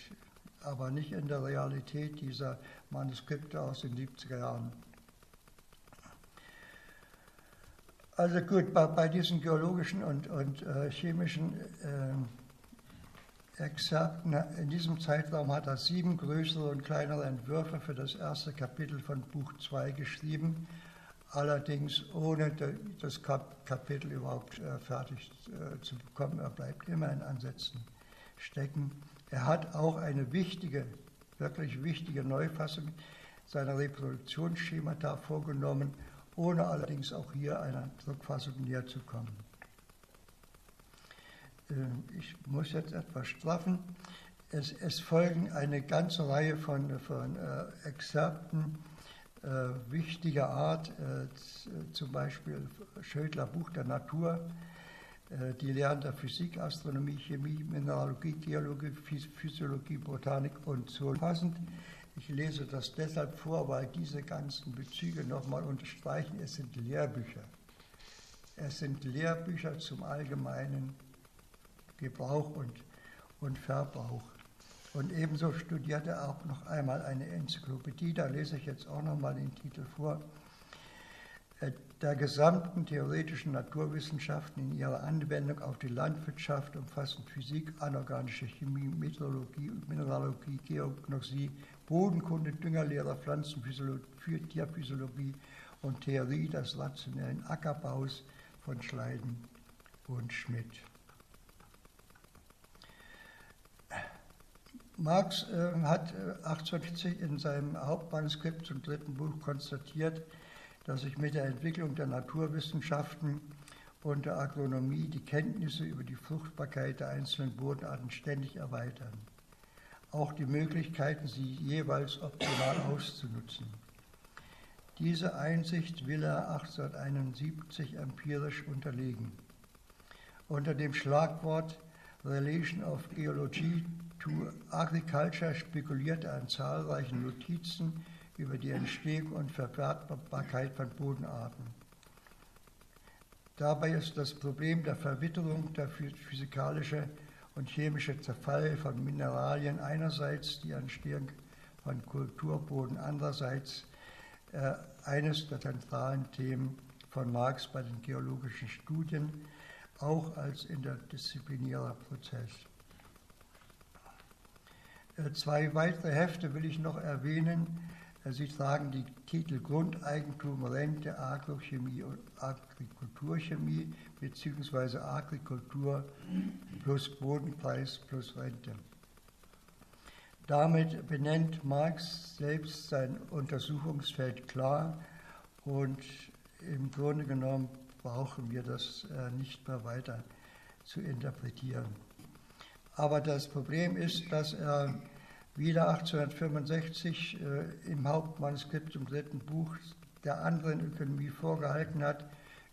aber nicht in der Realität dieser Manuskripte aus den 70er Jahren. Also gut, bei, bei diesen geologischen und, und äh, chemischen in diesem Zeitraum hat er sieben größere und kleinere Entwürfe für das erste Kapitel von Buch 2 geschrieben, allerdings ohne das Kapitel überhaupt äh, fertig äh, zu bekommen. Er bleibt immer in Ansätzen stecken. Er hat auch eine wichtige, wirklich wichtige Neufassung seiner Reproduktionsschemata vorgenommen ohne allerdings auch hier einer Druckfassung näher zu kommen. Ähm, ich muss jetzt etwas straffen. Es, es folgen eine ganze Reihe von, von äh, Exzerpten äh, wichtiger Art, äh, zum Beispiel Schödler Buch der Natur, äh, die Lehren der Physik, Astronomie, Chemie, Mineralogie, Geologie, Physiologie, Botanik und so passend. Ich lese das deshalb vor, weil diese ganzen Bezüge nochmal unterstreichen, es sind Lehrbücher. Es sind Lehrbücher zum allgemeinen Gebrauch und, und Verbrauch. Und ebenso studiert er auch noch einmal eine Enzyklopädie, da lese ich jetzt auch nochmal den Titel vor, äh, der gesamten theoretischen Naturwissenschaften in ihrer Anwendung auf die Landwirtschaft umfassend Physik, anorganische Chemie, Meteorologie, Mineralogie, Geognosie, Bodenkunde, Düngerlehre, Pflanzenphysiologie, Tierphysiologie und Theorie des rationellen Ackerbaus von Schleiden und Schmidt. Marx äh, hat 1840 äh, in seinem Hauptmanuskript zum dritten Buch konstatiert, dass sich mit der Entwicklung der Naturwissenschaften und der Agronomie die Kenntnisse über die Fruchtbarkeit der einzelnen Bodenarten ständig erweitern auch die Möglichkeiten, sie jeweils optimal auszunutzen. Diese Einsicht will er 1871 empirisch unterlegen. Unter dem Schlagwort Relation of Geology to Agriculture spekuliert er an zahlreichen Notizen über die Entstehung und Verwertbarkeit von Bodenarten. Dabei ist das Problem der Verwitterung der physikalische und chemische Zerfall von Mineralien einerseits, die Entstehung von Kulturboden andererseits äh, eines der zentralen Themen von Marx bei den geologischen Studien, auch als interdisziplinärer Prozess. Äh, zwei weitere Hefte will ich noch erwähnen. Äh, sie tragen die Titel Grundeigentum, Rente, Agrochemie und Agrikulturchemie bzw. Agrikultur plus Bodenpreis plus Rente. Damit benennt Marx selbst sein Untersuchungsfeld klar und im Grunde genommen brauchen wir das äh, nicht mehr weiter zu interpretieren. Aber das Problem ist, dass er wieder 1865 äh, im Hauptmanuskript im dritten Buch der anderen Ökonomie vorgehalten hat,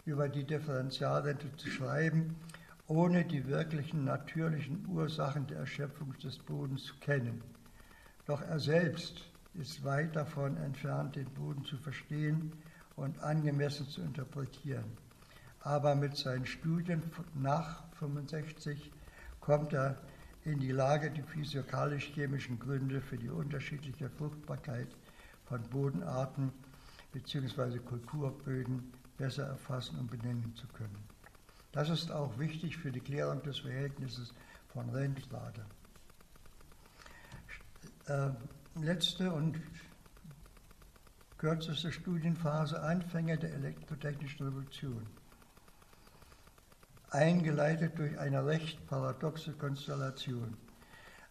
über die Differentialrente zu schreiben, ohne die wirklichen natürlichen Ursachen der Erschöpfung des Bodens zu kennen. Doch er selbst ist weit davon entfernt, den Boden zu verstehen und angemessen zu interpretieren. Aber mit seinen Studien nach 65 kommt er in die Lage, die physikalisch-chemischen Gründe für die unterschiedliche Fruchtbarkeit von Bodenarten bzw. Kulturböden besser erfassen und benennen zu können. Das ist auch wichtig für die Klärung des Verhältnisses von Rennlade. Äh, letzte und kürzeste Studienphase Anfänge der elektrotechnischen Revolution. Eingeleitet durch eine recht paradoxe Konstellation.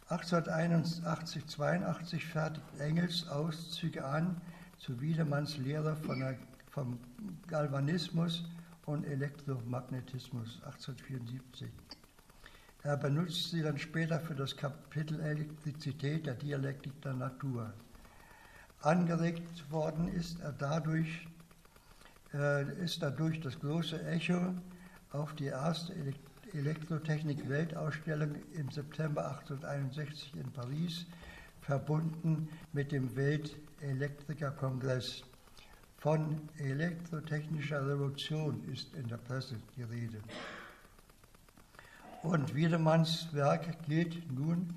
1881-82 fertigt Engels Auszüge an zu Wiedemanns Lehre von der, vom Galvanismus und Elektromagnetismus 1874. Er benutzt sie dann später für das Kapitel Elektrizität der Dialektik der Natur. Angeregt worden ist er dadurch, äh, ist dadurch das große Echo auf die erste Elektrotechnik-Weltausstellung im September 1861 in Paris, verbunden mit dem Weltelektrikerkongress. Von elektrotechnischer Revolution ist in der Presse die Rede. Und Wiedemanns Werk gilt nun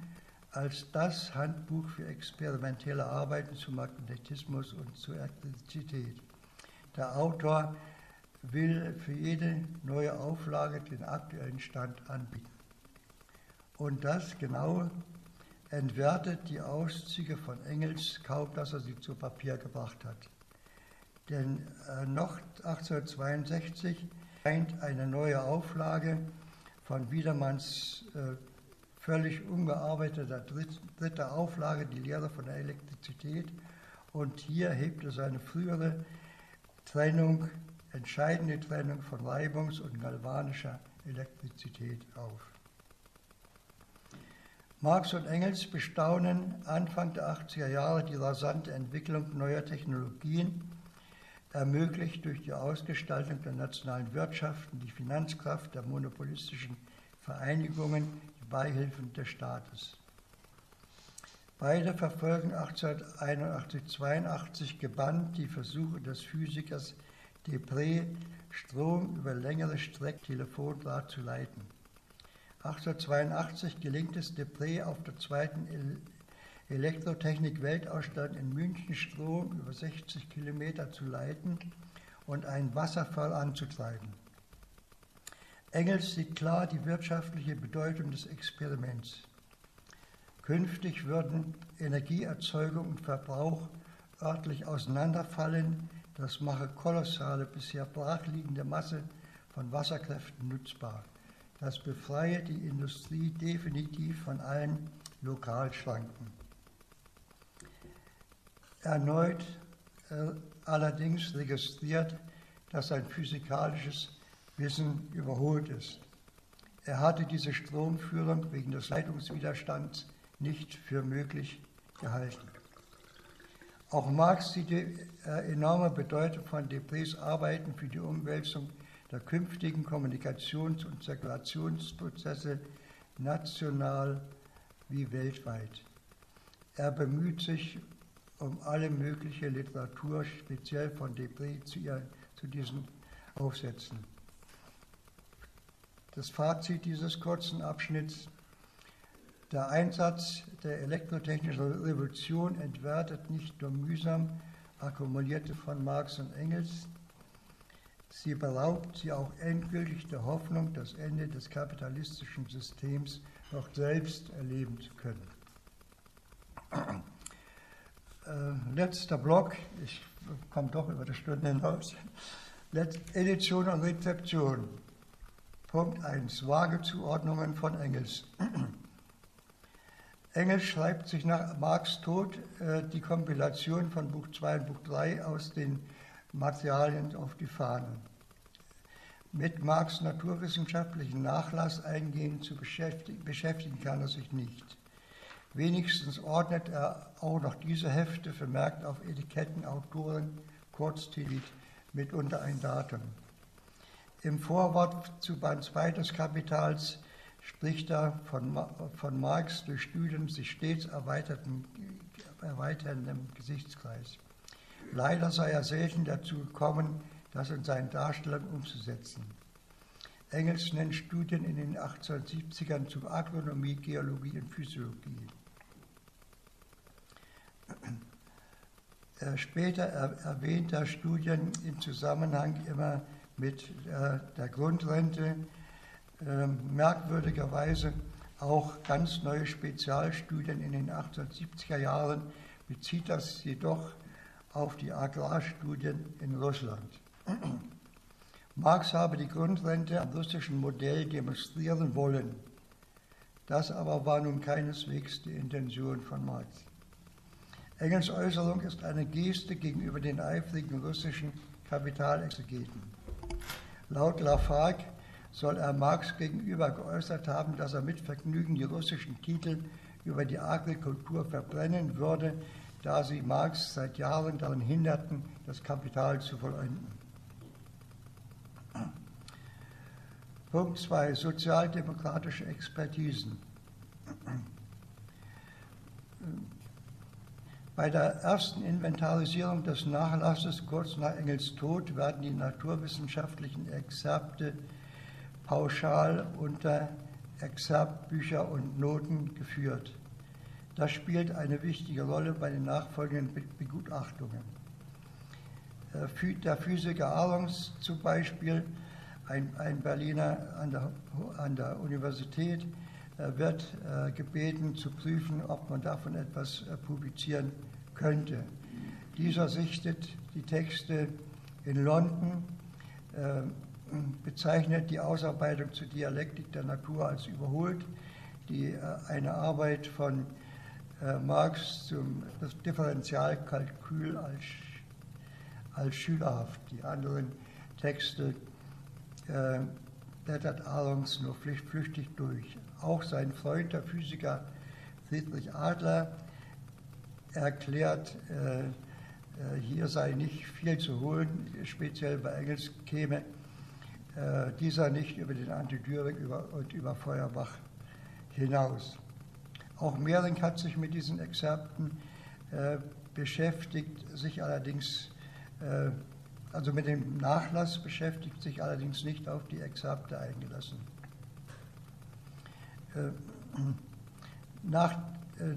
als das Handbuch für experimentelle Arbeiten zu Magnetismus und zu Elektrizität. Der Autor will für jede neue Auflage den aktuellen Stand anbieten. Und das genau entwertet die Auszüge von Engels kaum, dass er sie zu Papier gebracht hat. Denn äh, noch 1862 scheint eine neue Auflage von Wiedermanns äh, völlig ungearbeiteter dritter Auflage, die Lehre von der Elektrizität. Und hier hebt er seine frühere Trennung, entscheidende Trennung von Reibungs- und galvanischer Elektrizität auf. Marx und Engels bestaunen Anfang der 80er Jahre die rasante Entwicklung neuer Technologien, ermöglicht durch die Ausgestaltung der nationalen Wirtschaften die Finanzkraft der monopolistischen Vereinigungen, die Beihilfen des Staates. Beide verfolgen 1881-82 gebannt die Versuche des Physikers Debré, Strom über längere Strecken Telefondraht zu leiten. 1882 gelingt es Debré auf der zweiten Elektrotechnik-Weltausstellung in München Strom über 60 Kilometer zu leiten und einen Wasserfall anzutreiben. Engels sieht klar die wirtschaftliche Bedeutung des Experiments. Künftig würden Energieerzeugung und Verbrauch örtlich auseinanderfallen, das mache kolossale, bisher brachliegende Masse von Wasserkräften nutzbar. Das befreie die Industrie definitiv von allen Lokalschranken. Erneut äh, allerdings registriert, dass sein physikalisches Wissen überholt ist. Er hatte diese Stromführung wegen des Leitungswiderstands nicht für möglich gehalten. Auch Marx sieht die äh, enorme Bedeutung von Debrés Arbeiten für die Umwälzung der künftigen Kommunikations- und Zirkulationsprozesse national wie weltweit. Er bemüht sich um alle mögliche Literatur, speziell von Debré, zu, ihr, zu diesen Aufsätzen. Das Fazit dieses kurzen Abschnitts. Der Einsatz der elektrotechnischen Revolution entwertet nicht nur mühsam akkumulierte von Marx und Engels, Sie beraubt sie auch endgültig der Hoffnung, das Ende des kapitalistischen Systems noch selbst erleben zu können. Äh, letzter Block, ich komme doch über die Stunde hinaus. Edition und Rezeption. Punkt 1. Vage Zuordnungen von Engels. Engels schreibt sich nach Marx Tod äh, die Kompilation von Buch 2 und Buch 3 aus den Materialien auf die Fahnen. Mit Marx naturwissenschaftlichen Nachlass eingehend zu beschäftigen, beschäftigen kann er sich nicht. Wenigstens ordnet er auch noch diese Hefte vermerkt auf Etiketten Autoren, Kurztitel, mitunter ein Datum. Im Vorwort zu Band 2 des Kapitals spricht er von, von Marx durch Studien sich stets erweiterndem Gesichtskreis. Leider sei er selten dazu gekommen, das in seinen Darstellungen umzusetzen. Engels nennt Studien in den 1870ern zu Agronomie, Geologie und Physiologie. Später erwähnt er Studien im Zusammenhang immer mit äh, der Grundrente, merkwürdigerweise auch ganz neue Spezialstudien in den 1870er Jahren, bezieht das jedoch auf die Agrarstudien in Russland. Marx habe die Grundrente am russischen Modell demonstrieren wollen. Das aber war nun keineswegs die Intention von Marx. Engels Äußerung ist eine Geste gegenüber den eifrigen russischen Kapitalexegeten. Laut Lafargue soll er Marx gegenüber geäußert haben, dass er mit Vergnügen die russischen Titel über die Agrikultur verbrennen würde, da sie Marx seit Jahren daran hinderten, das Kapital zu vollenden. Punkt 2. Sozialdemokratische Expertisen. Bei der ersten Inventarisierung des Nachlasses kurz nach Engels Tod werden die naturwissenschaftlichen Exzerpte pauschal unter Exzerptbücher und Noten geführt. Das spielt eine wichtige Rolle bei den nachfolgenden Begutachtungen. Äh, der Physiker Arons zum Beispiel, ein, ein Berliner an der, an der Universität, äh, wird äh, gebeten zu prüfen, ob man davon etwas publizieren könnte. Dieser sichtet die Texte in London, bezeichnet die Ausarbeitung zur Dialektik der Natur als überholt, die eine Arbeit von äh, Marx zum Differentialkalkül als, als schülerhaft. Die anderen Texte äh, blättert Arons nur flüchtig durch. Auch sein Freund, der Physiker Friedrich Adler, erklärt, äh, äh, hier sei nicht viel zu holen, speziell bei Engels käme äh, dieser nicht über den Antidüring und über Feuerbach hinaus. Auch Mehring hat sich mit diesen Exzerpten äh, beschäftigt, sich allerdings, äh, also mit dem Nachlass beschäftigt, sich allerdings nicht auf die Exzerpte eingelassen. Äh, nach, äh, äh,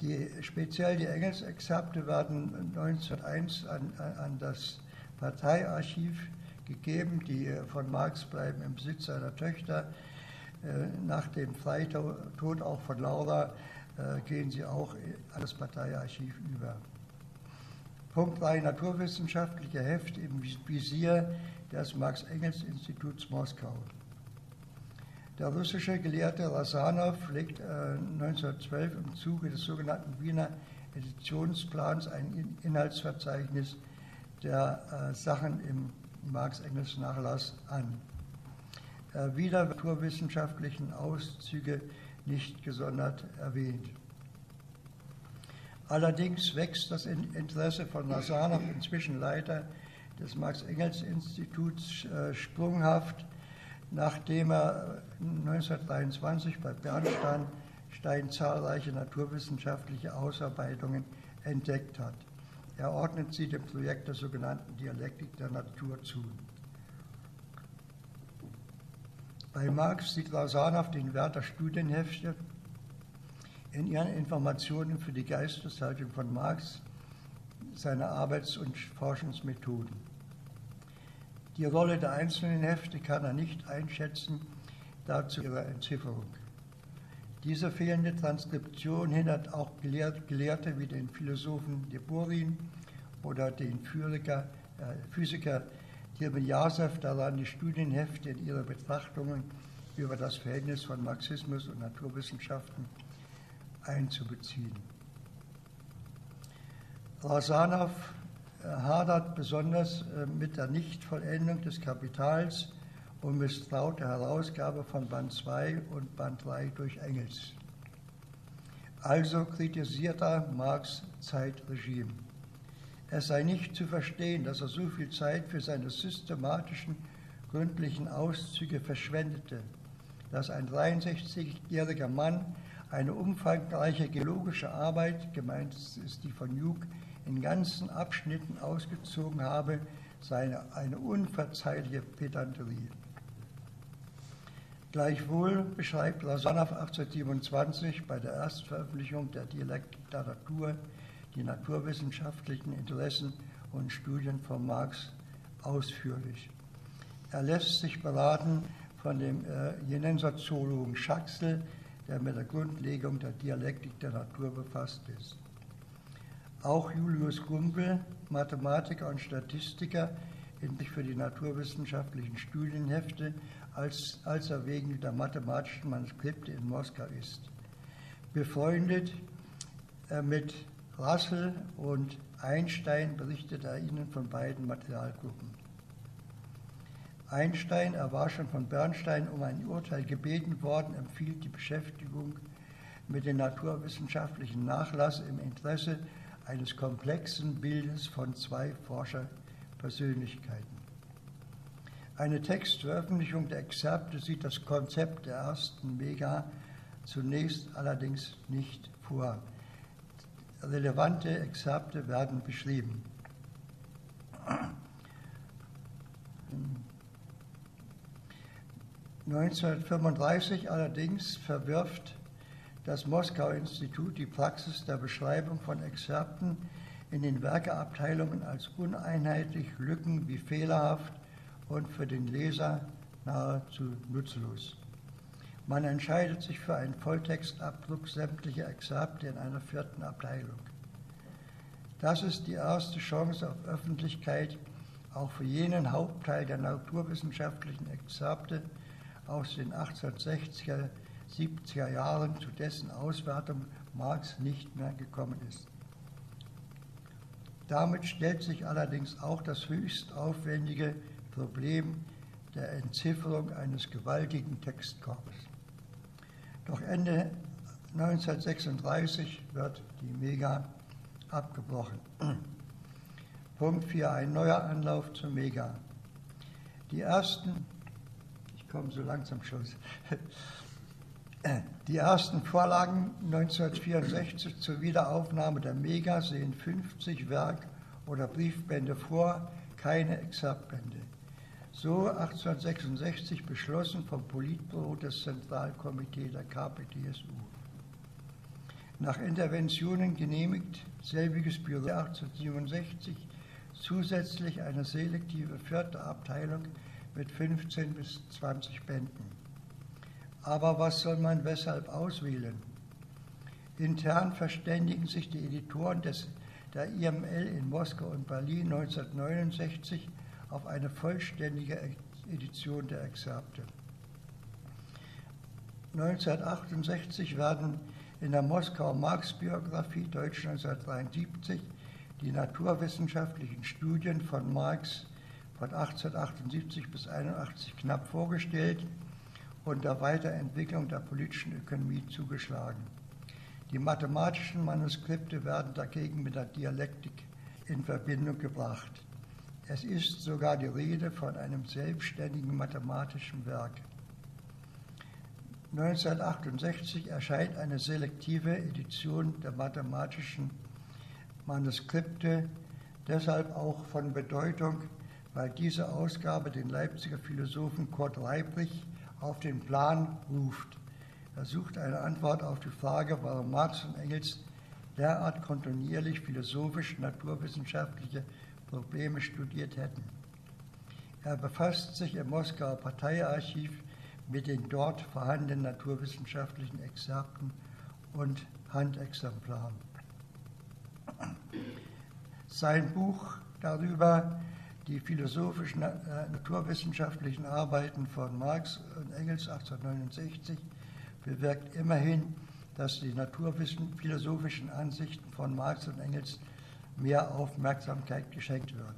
die, speziell die Engelsexzerpte werden 1901 an, an das Parteiarchiv gegeben, die von Marx bleiben im Besitz seiner Töchter. Äh, nach dem Freitod auch von Laura äh, gehen sie auch an das Parteiarchiv über. Punkt 3, naturwissenschaftliche Heft im Visier des Max-Engels-Instituts Moskau. Der russische Gelehrte Rasanow legt 1912 äh, im Zuge des sogenannten Wiener Editionsplans ein Inhaltsverzeichnis der Sachen im Marx-Engels-Nachlass an. Äh, wieder naturwissenschaftlichen Auszüge nicht gesondert erwähnt. Allerdings wächst das Interesse von Nasanow, inzwischen Leiter des Max-Engels-Instituts, äh, sprunghaft, nachdem er 1923 bei Bernstein Stein zahlreiche naturwissenschaftliche Ausarbeitungen entdeckt hat. Er ordnet sie dem Projekt der sogenannten Dialektik der Natur zu. Bei Marx sieht Lausanne den Wert der Studienhefte in ihren Informationen für die Geisteshaltung von Marx, seine Arbeits- und Forschungsmethoden. Die Rolle der einzelnen Hefte kann er nicht einschätzen, dazu ihre Entzifferung. Diese fehlende Transkription hindert auch Gelehrte wie den Philosophen de Burin oder den Physiker, äh, Physiker Tirmijasew daran, die Studienhefte in ihre Betrachtungen über das Verhältnis von Marxismus und Naturwissenschaften einzubeziehen. Rasanow äh, hadert besonders äh, mit der Nichtvollendung des Kapitals und misstraut der Herausgabe von Band 2 und Band 3 durch Engels. Also kritisiert er Marx Zeitregime. Es sei nicht zu verstehen, dass er so viel Zeit für seine systematischen, gründlichen Auszüge verschwendete, dass ein 63-jähriger Mann eine umfangreiche geologische Arbeit, gemeint ist die von Hugh, in ganzen Abschnitten ausgezogen habe, sei eine unverzeihliche Pedanterie. Gleichwohl beschreibt Lasanow 1827 bei der Erstveröffentlichung der Dialektik der Natur die naturwissenschaftlichen Interessen und Studien von Marx ausführlich. Er lässt sich beraten von dem äh, Jenenser Zoologen Schaxel, der mit der Grundlegung der Dialektik der Natur befasst ist. Auch Julius Gumbel, Mathematiker und Statistiker, in sich für die naturwissenschaftlichen Studienhefte, als, als er wegen der mathematischen Manuskripte in Moskau ist. Befreundet Äh, mit Russell und Einstein berichtet er ihnen von beiden Materialgruppen. Einstein, er war schon von Bernstein um ein Urteil gebeten worden, empfiehlt die Beschäftigung mit dem naturwissenschaftlichen Nachlass im Interesse eines komplexen Bildes von zwei Forscherpersönlichkeiten. Eine Textveröffentlichung der Exzerpte sieht das Konzept der ersten Mega zunächst allerdings nicht vor. Relevante Exzerpte werden beschrieben. 1935 allerdings verwirft das Moskau-Institut die Praxis der Beschreibung von Exzerpten in den Werkeabteilungen als uneinheitlich, lücken- wie fehlerhaft und für den Leser nahezu nutzlos. Man entscheidet sich für einen Volltextabdruck sämtlicher Exzerpte in einer vierten Abteilung. Das ist die erste Chance auf Öffentlichkeit, auch für jenen Hauptteil der naturwissenschaftlichen Exzerpte, aus den 1860er, 70er Jahren, zu dessen Auswertung Marx nicht mehr gekommen ist. Damit stellt sich allerdings auch das höchst aufwendige Problem der Entzifferung eines gewaltigen Textkorpes. Doch Ende 1936 wird die Mega abgebrochen. Punkt 4, ein neuer Anlauf zur Mega. Die ersten komme so langsam Schluss. Die ersten Vorlagen 1964 zur Wiederaufnahme der Mega sehen 50 Werk- oder Briefbände vor, keine Exaktbände. So 1866 beschlossen vom Politbüro des Zentralkomitees der KPDSU. Nach Interventionen genehmigt selbiges Büro 1867 zusätzlich eine selektive vierte Abteilung mit 15 bis 20 Bänden. Aber was soll man weshalb auswählen? Intern verständigen sich die Editoren des, der IML in Moskau und Berlin 1969 auf eine vollständige Edition der Exzerpte. 1968 werden in der Moskauer Marx-Biografie Deutsch 1973 die naturwissenschaftlichen Studien von Marx von 1878 bis 1881 knapp vorgestellt und der Weiterentwicklung der politischen Ökonomie zugeschlagen. Die mathematischen Manuskripte werden dagegen mit der Dialektik in Verbindung gebracht. Es ist sogar die Rede von einem selbstständigen mathematischen Werk. 1968 erscheint eine selektive Edition der mathematischen Manuskripte, deshalb auch von Bedeutung weil diese Ausgabe den Leipziger Philosophen Kurt Leibrich auf den Plan ruft. Er sucht eine Antwort auf die Frage, warum Marx und Engels derart kontinuierlich philosophisch-naturwissenschaftliche Probleme studiert hätten. Er befasst sich im Moskauer Parteiarchiv mit den dort vorhandenen naturwissenschaftlichen Exzerpten und Handexemplaren. Sein Buch darüber die philosophischen, äh, naturwissenschaftlichen Arbeiten von Marx und Engels 1869 bewirkt immerhin, dass die naturphilosophischen Ansichten von Marx und Engels mehr Aufmerksamkeit geschenkt wird.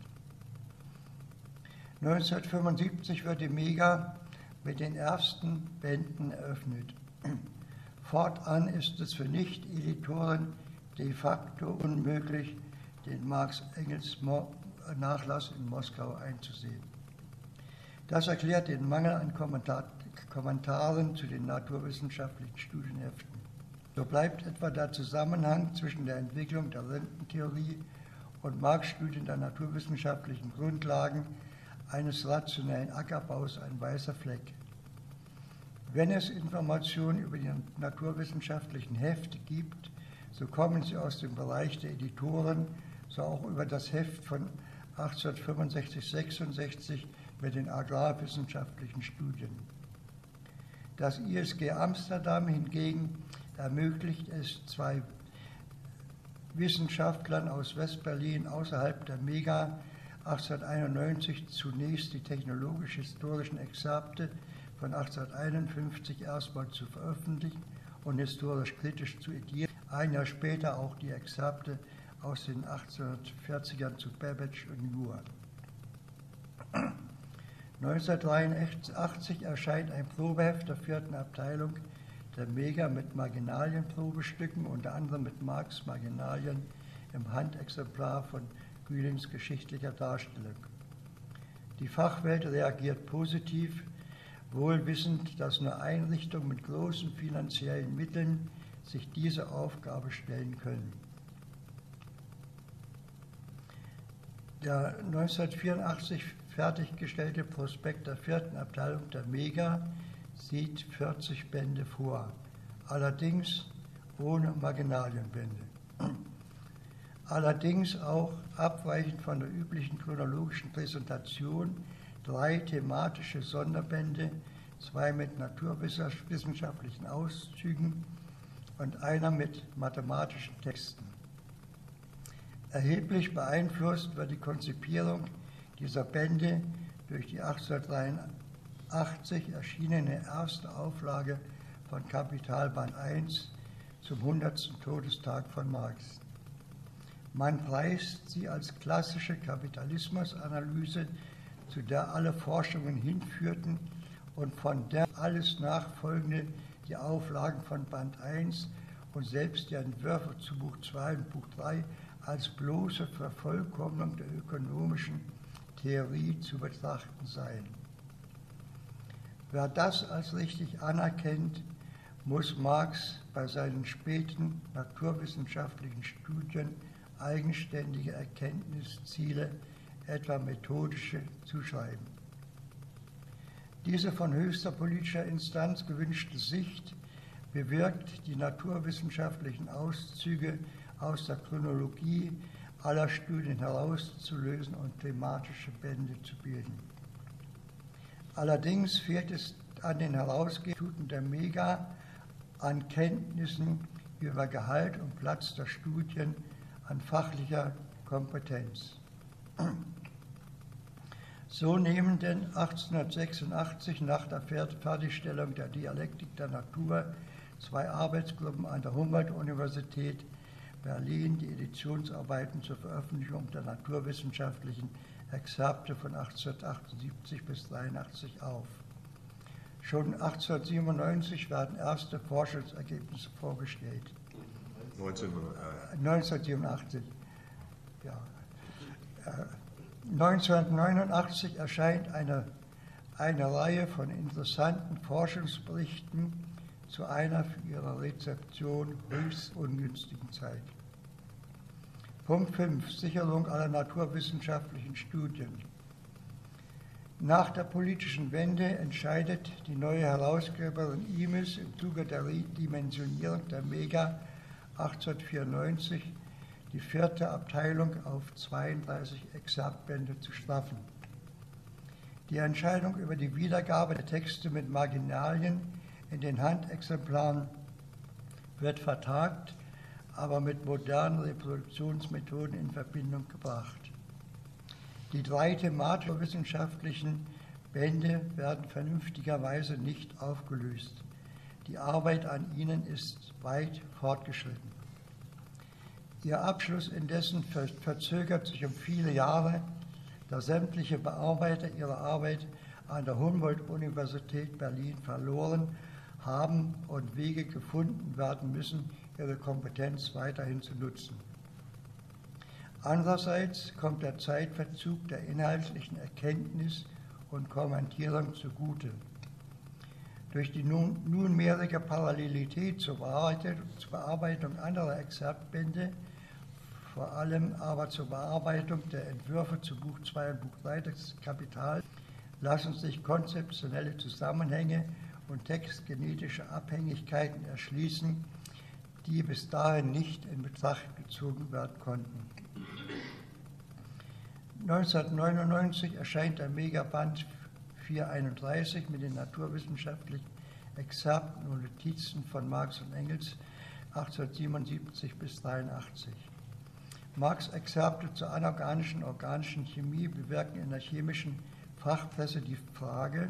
1975 wird die Mega mit den ersten Bänden eröffnet. Fortan ist es für Nicht-Editoren de facto unmöglich, den Marx-Engels Nachlass in Moskau einzusehen. Das erklärt den Mangel an Kommentar Kommentaren zu den naturwissenschaftlichen Studienheften. So bleibt etwa der Zusammenhang zwischen der Entwicklung der Rententheorie und Marktstudien der naturwissenschaftlichen Grundlagen eines rationellen Ackerbaus ein weißer Fleck. Wenn es Informationen über die naturwissenschaftlichen Hefte gibt, so kommen sie aus dem Bereich der Editoren, so auch über das Heft von 1865, 66 mit den agrarwissenschaftlichen Studien. Das ISG Amsterdam hingegen ermöglicht es zwei Wissenschaftlern aus Westberlin außerhalb der Mega 1891 zunächst die technologisch-historischen Exzerpte von 1851 erstmal zu veröffentlichen und historisch kritisch zu edieren, ein Jahr später auch die Exzerpte aus den 1840ern zu Babbage und Moore. 1983 erscheint ein Probeheft der vierten Abteilung der Mega mit Marginalienprobestücken, unter anderem mit Marx Marginalien im Handexemplar von Gühlings geschichtlicher Darstellung. Die Fachwelt reagiert positiv, wohl wissend, dass nur Einrichtungen mit großen finanziellen Mitteln sich diese Aufgabe stellen können. Der 1984 fertiggestellte Prospekt der vierten Abteilung der Mega sieht 40 Bände vor, allerdings ohne Marginalienbände. Allerdings auch abweichend von der üblichen chronologischen Präsentation drei thematische Sonderbände, zwei mit naturwissenschaftlichen Auszügen und einer mit mathematischen Texten. Erheblich beeinflusst wird die Konzipierung dieser Bände durch die 1883 erschienene erste Auflage von Kapitalband 1 zum 100. Todestag von Marx. Man preist sie als klassische Kapitalismusanalyse, zu der alle Forschungen hinführten und von der alles nachfolgende die Auflagen von Band 1 und selbst die Entwürfe zu Buch 2 und Buch 3 als bloße Vervollkommnung der ökonomischen Theorie zu betrachten seien. Wer das als richtig anerkennt, muss Marx bei seinen späten naturwissenschaftlichen Studien eigenständige Erkenntnisziele, etwa methodische, zuschreiben. Diese von höchster politischer Instanz gewünschte Sicht bewirkt, die naturwissenschaftlichen Auszüge aus der Chronologie aller Studien herauszulösen und thematische Bände zu bilden. Allerdings fehlt es an den Herausgebern der Mega an Kenntnissen über Gehalt und Platz der Studien, an fachlicher Kompetenz. So nehmen denn 1886 nach der Fertigstellung der Dialektik der Natur zwei Arbeitsgruppen an der Humboldt-Universität Berlin die Editionsarbeiten zur Veröffentlichung der naturwissenschaftlichen Exzerpte von 1878 bis 1883 auf. Schon 1897 werden erste Forschungsergebnisse vorgestellt. 1987. Ja. 1989 erscheint eine, eine Reihe von interessanten Forschungsberichten zu einer für ihre Rezeption höchst ungünstigen Zeit. Punkt 5. Sicherung aller naturwissenschaftlichen Studien. Nach der politischen Wende entscheidet die neue Herausgeberin Imes im Zuge der Dimensionierung der Mega 1894 die vierte Abteilung auf 32 Exaktbände zu straffen. Die Entscheidung über die Wiedergabe der Texte mit Marginalien in den Handexemplaren wird vertagt, aber mit modernen Reproduktionsmethoden in Verbindung gebracht. Die drei thematisch-wissenschaftlichen Bände werden vernünftigerweise nicht aufgelöst. Die Arbeit an ihnen ist weit fortgeschritten. Ihr Abschluss indessen verzögert sich um viele Jahre, da sämtliche Bearbeiter ihre Arbeit an der Humboldt-Universität Berlin verloren haben und Wege gefunden werden müssen, ihre Kompetenz weiterhin zu nutzen. Andererseits kommt der Zeitverzug der inhaltlichen Erkenntnis und Kommentierung zugute. Durch die nun, nunmehrige Parallelität zur Bearbeitung, anderer Exaktbände, vor allem aber zur Bearbeitung der Entwürfe zu Buch 2 und Buch 3 des Kapital, lassen sich konzeptionelle Zusammenhänge und textgenetische Abhängigkeiten erschließen, die bis dahin nicht in Betracht gezogen werden konnten. 1999 erscheint der Megaband 431 mit den naturwissenschaftlichen Exzerpten und Notizen von Marx und Engels 1877 bis 83. Marx Exzerpte zur anorganischen organischen Chemie bewirken in der chemischen Fachpresse die Frage,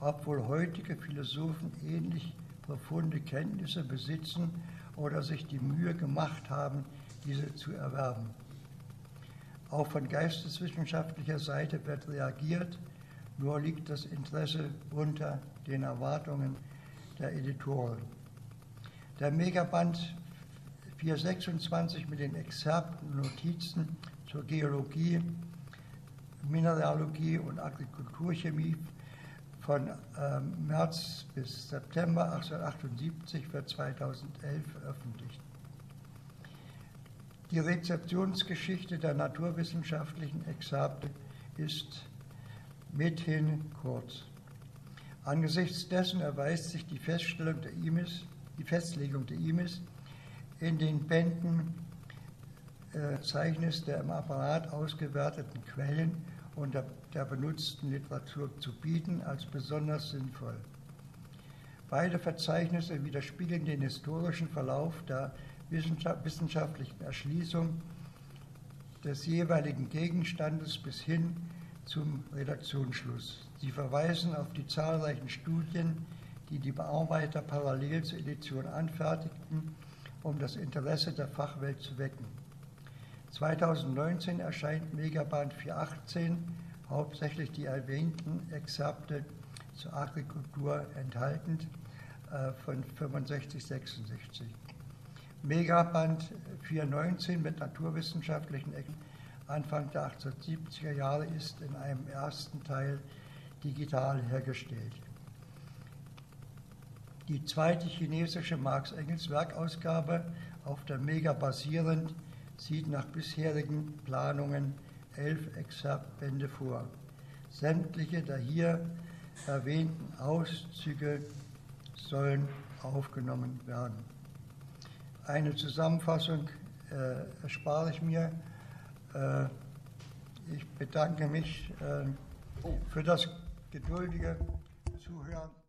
ob wohl heutige Philosophen ähnlich profunde Kenntnisse besitzen oder sich die Mühe gemacht haben, diese zu erwerben. Auch von geisteswissenschaftlicher Seite wird reagiert, nur liegt das Interesse unter den Erwartungen der Editoren. Der Megaband 426 mit den Exzerpten Notizen zur Geologie, Mineralogie und Agrikulturchemie von ähm, März bis September 1878 wird 2011 veröffentlicht. Die Rezeptionsgeschichte der naturwissenschaftlichen Exzerpte ist mithin kurz. Angesichts dessen erweist sich die, Feststellung der IMIS, die Festlegung der IMIS in den Bänden äh, Zeichnis der im Apparat ausgewerteten Quellen und der, der benutzten Literatur zu bieten als besonders sinnvoll. Beide Verzeichnisse widerspiegeln den historischen Verlauf der wissenschaftlichen Erschließung des jeweiligen Gegenstandes bis hin zum Redaktionsschluss. Sie verweisen auf die zahlreichen Studien, die die Bearbeiter parallel zur Edition anfertigten, um das Interesse der Fachwelt zu wecken. 2019 erscheint Megaband 418, hauptsächlich die erwähnten Exzerpte zur Agrikultur enthaltend äh, von 65, 66. Megaband 419 mit naturwissenschaftlichen Anfang der 1870er Jahre ist in einem ersten Teil digital hergestellt. Die zweite chinesische Marx-Engels Werkausgabe, auf der Mega basierend, sieht nach bisherigen Planungen elf Exzerptbände vor. Sämtliche der hier erwähnten Auszüge sollen aufgenommen werden. Eine Zusammenfassung äh, erspare ich mir. Äh, ich bedanke mich äh, für das geduldige Zuhören.